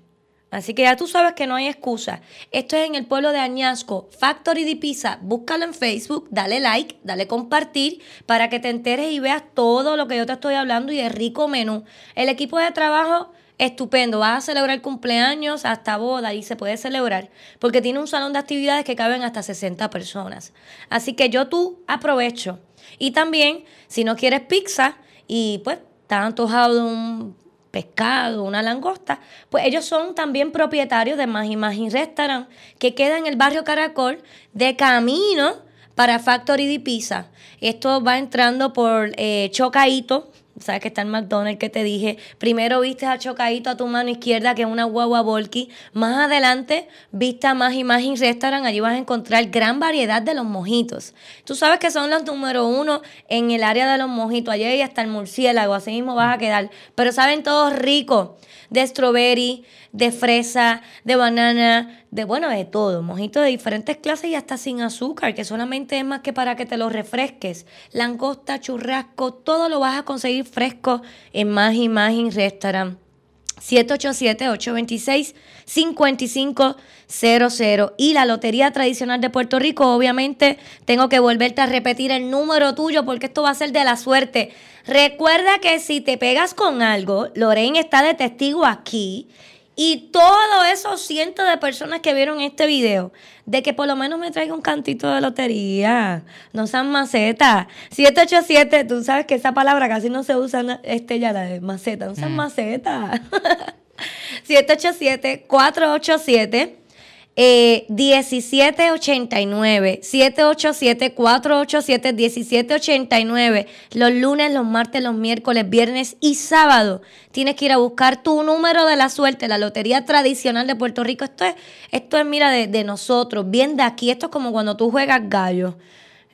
[SPEAKER 1] Así que ya tú sabes que no hay excusa. Esto es en el pueblo de Añasco, Factory de Pizza. Búscalo en Facebook, dale like, dale compartir para que te enteres y veas todo lo que yo te estoy hablando y el rico menú. El equipo de trabajo estupendo. Vas a celebrar cumpleaños hasta boda y se puede celebrar porque tiene un salón de actividades que caben hasta 60 personas. Así que yo tú aprovecho. Y también, si no quieres pizza y pues estás antojado de un pescado, una langosta, pues ellos son también propietarios de Magi Magi Restaurant, que queda en el barrio Caracol, de camino para Factory de Pizza. Esto va entrando por eh, Chocaito, sabes que está el McDonald's que te dije. Primero viste a Chocaito a tu mano izquierda, que es una guagua Volky. Más adelante viste a Magi Magi Restaurant, allí vas a encontrar gran variedad de los mojitos. Tú sabes que son los número uno en el área de los mojitos. Allí hay hasta el murciélago, así mismo vas a quedar. Pero saben todos ricos, de strawberry, de fresa, de banana, de bueno, de todo, mojito de diferentes clases y hasta sin azúcar, que solamente es más que para que te lo refresques. Langosta, churrasco, todo lo vas a conseguir fresco en Magi Magi Restaurant. 787-826-5500. Y la Lotería Tradicional de Puerto Rico, obviamente, tengo que volverte a repetir el número tuyo porque esto va a ser de la suerte. Recuerda que si te pegas con algo, Lorraine está de testigo aquí. Y todos esos cientos de personas que vieron este video, de que por lo menos me traiga un cantito de lotería. No sean macetas. 787, tú sabes que esa palabra casi no se usa este ya la de maceta. No sean macetas. 787-487. Eh, 1789 787 487 1789 los lunes, los martes, los miércoles, viernes y sábado tienes que ir a buscar tu número de la suerte, la lotería tradicional de Puerto Rico. Esto es, esto es mira, de, de nosotros, bien de aquí. Esto es como cuando tú juegas gallo.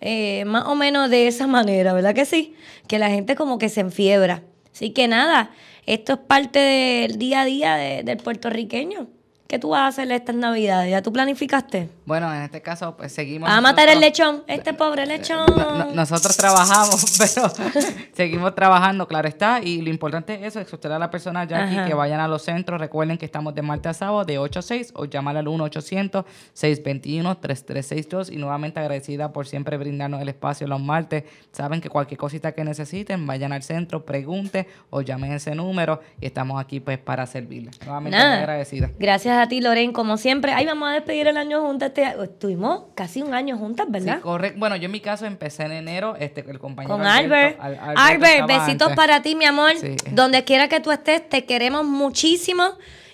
[SPEAKER 1] Eh, más o menos de esa manera, ¿verdad que sí? Que la gente como que se enfiebra. Así que nada, esto es parte del día a día de- del puertorriqueño. ¿Qué tú vas a hacer estas navidades? ¿Ya tú planificaste?
[SPEAKER 13] Bueno, en este caso, pues seguimos.
[SPEAKER 1] ¿Vas a matar el lechón? Este pobre lechón.
[SPEAKER 13] No- no- nosotros trabajamos, pero seguimos trabajando, claro está. Y lo importante es eso, exhortar a la persona ya aquí que vayan a los centros. Recuerden que estamos de martes a sábado de 8 a 6 o llamar al 1-800-621-3362. Y nuevamente agradecida por siempre brindarnos el espacio los martes. Saben que cualquier cosita que necesiten, vayan al centro, pregunten o llamen ese número y estamos aquí pues para servirles. Nuevamente agradecida.
[SPEAKER 1] Gracias a ti, Lorraine, como siempre. Ay, vamos a despedir el año juntas. Este- Estuvimos casi un año juntas, ¿verdad?
[SPEAKER 13] Sí, correcto. Bueno, yo en mi caso empecé en enero, este, el compañero
[SPEAKER 1] Con
[SPEAKER 13] Alberto-
[SPEAKER 1] Albert.
[SPEAKER 13] Al-
[SPEAKER 1] Albert, besitos
[SPEAKER 13] antes.
[SPEAKER 1] para ti, mi amor.
[SPEAKER 13] Sí.
[SPEAKER 1] Donde quiera que tú estés, te queremos muchísimo.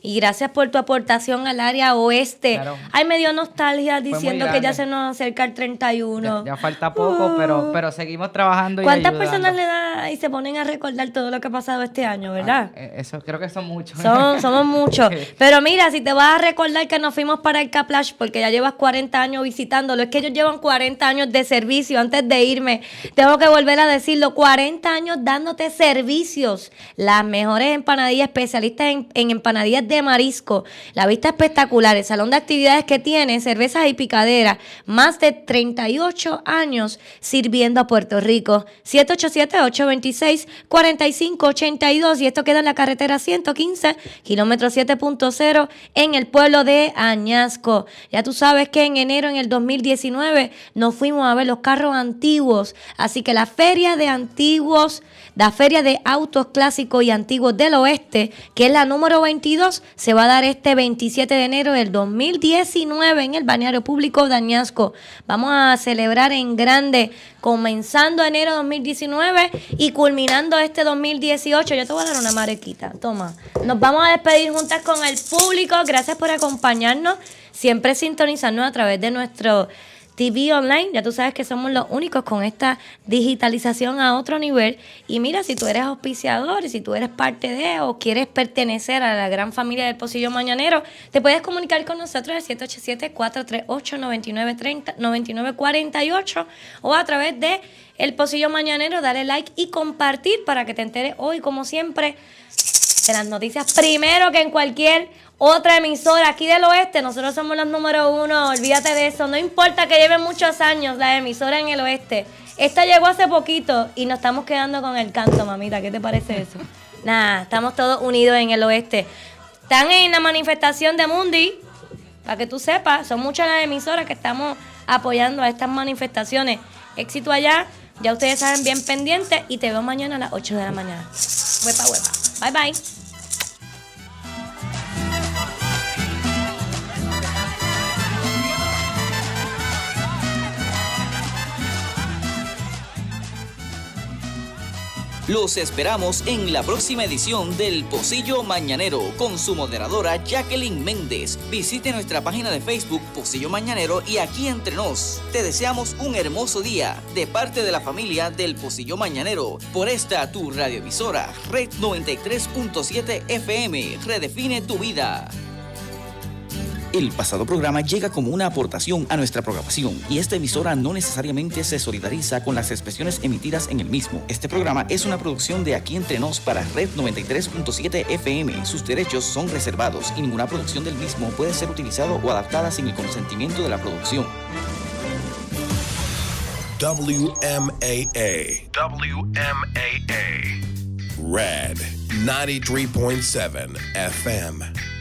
[SPEAKER 1] Y gracias por tu aportación al área oeste.
[SPEAKER 13] Claro.
[SPEAKER 1] Ay, me dio nostalgia diciendo que ya se nos acerca el 31.
[SPEAKER 13] Ya falta poco, pero, pero seguimos trabajando y
[SPEAKER 1] ¿Cuántas personas le da y se ponen a recordar todo lo que ha pasado este año, verdad?
[SPEAKER 13] Eh, Eso creo que son muchos.
[SPEAKER 1] Son, somos muchos. Pero mira, si te vas a recordar que nos fuimos para el Caplash porque ya llevas 40 años visitándolo, es que ellos llevan 40 años de servicio. Antes de irme, tengo que volver a decirlo: 40 años dándote servicios. Las mejores empanadillas, especialistas en, en empanadillas de marisco. La vista espectacular, el salón de actividades que tiene, cervezas y picaderas. Más de 38 años sirviendo a Puerto Rico. 787-826-4582. Y esto queda en la carretera 115, kilómetro 7.0, en el pueblo de Añasco. Ya tú sabes que en enero en el 2019 nos fuimos a ver los carros antiguos. Así que la feria de antiguos, la feria de autos clásicos y antiguos del oeste, que es la número 22, se va a dar este 27 de enero del 2019 en el balneario público de Añasco. Vamos a celebrar en grande, comenzando enero 2019 y culminando este 2018. Yo te voy a dar una marequita, toma. Nos vamos a despedir juntas con el público. Gracias por acompañarnos, siempre sintonizarnos a través de nuestro TV online, ya tú sabes que somos los únicos con esta digitalización a otro nivel. Y mira, si tú eres auspiciador si tú eres parte de o quieres pertenecer a la gran familia del Pocillo Mañanero, te puedes comunicar con nosotros al 787-438-9930 9948 o a través de El Pocillo Mañanero, dale like y compartir para que te enteres hoy, como siempre, de las noticias primero que en cualquier otra emisora aquí del oeste. Nosotros somos los número uno, olvídate de eso. No importa que lleven muchos años la emisora en el oeste. Esta llegó hace poquito y nos estamos quedando con el canto, mamita. ¿Qué te parece eso? Nada, estamos todos unidos en el oeste. Están en la manifestación de Mundi, para que tú sepas, son muchas las emisoras que estamos apoyando a estas manifestaciones. Éxito allá, ya ustedes saben bien pendientes y te veo mañana a las 8 de la mañana. Huepa, huepa. Bye, bye.
[SPEAKER 14] Los esperamos en la próxima edición del Pocillo Mañanero con su moderadora Jacqueline Méndez. Visite nuestra página de Facebook Pocillo Mañanero y aquí entre nos. Te deseamos un hermoso día de parte de la familia del Pocillo Mañanero por esta tu radioemisora Red 93.7 FM. Redefine tu vida. El pasado programa llega como una aportación a nuestra programación y esta emisora no necesariamente se solidariza con las expresiones emitidas en el mismo. Este programa es una producción de Aquí Entre Nos para Red 93.7 FM. Sus derechos son reservados y ninguna producción del mismo puede ser utilizado o adaptada sin el consentimiento de la producción.
[SPEAKER 15] WMAA. WMAA. Red 93.7 FM.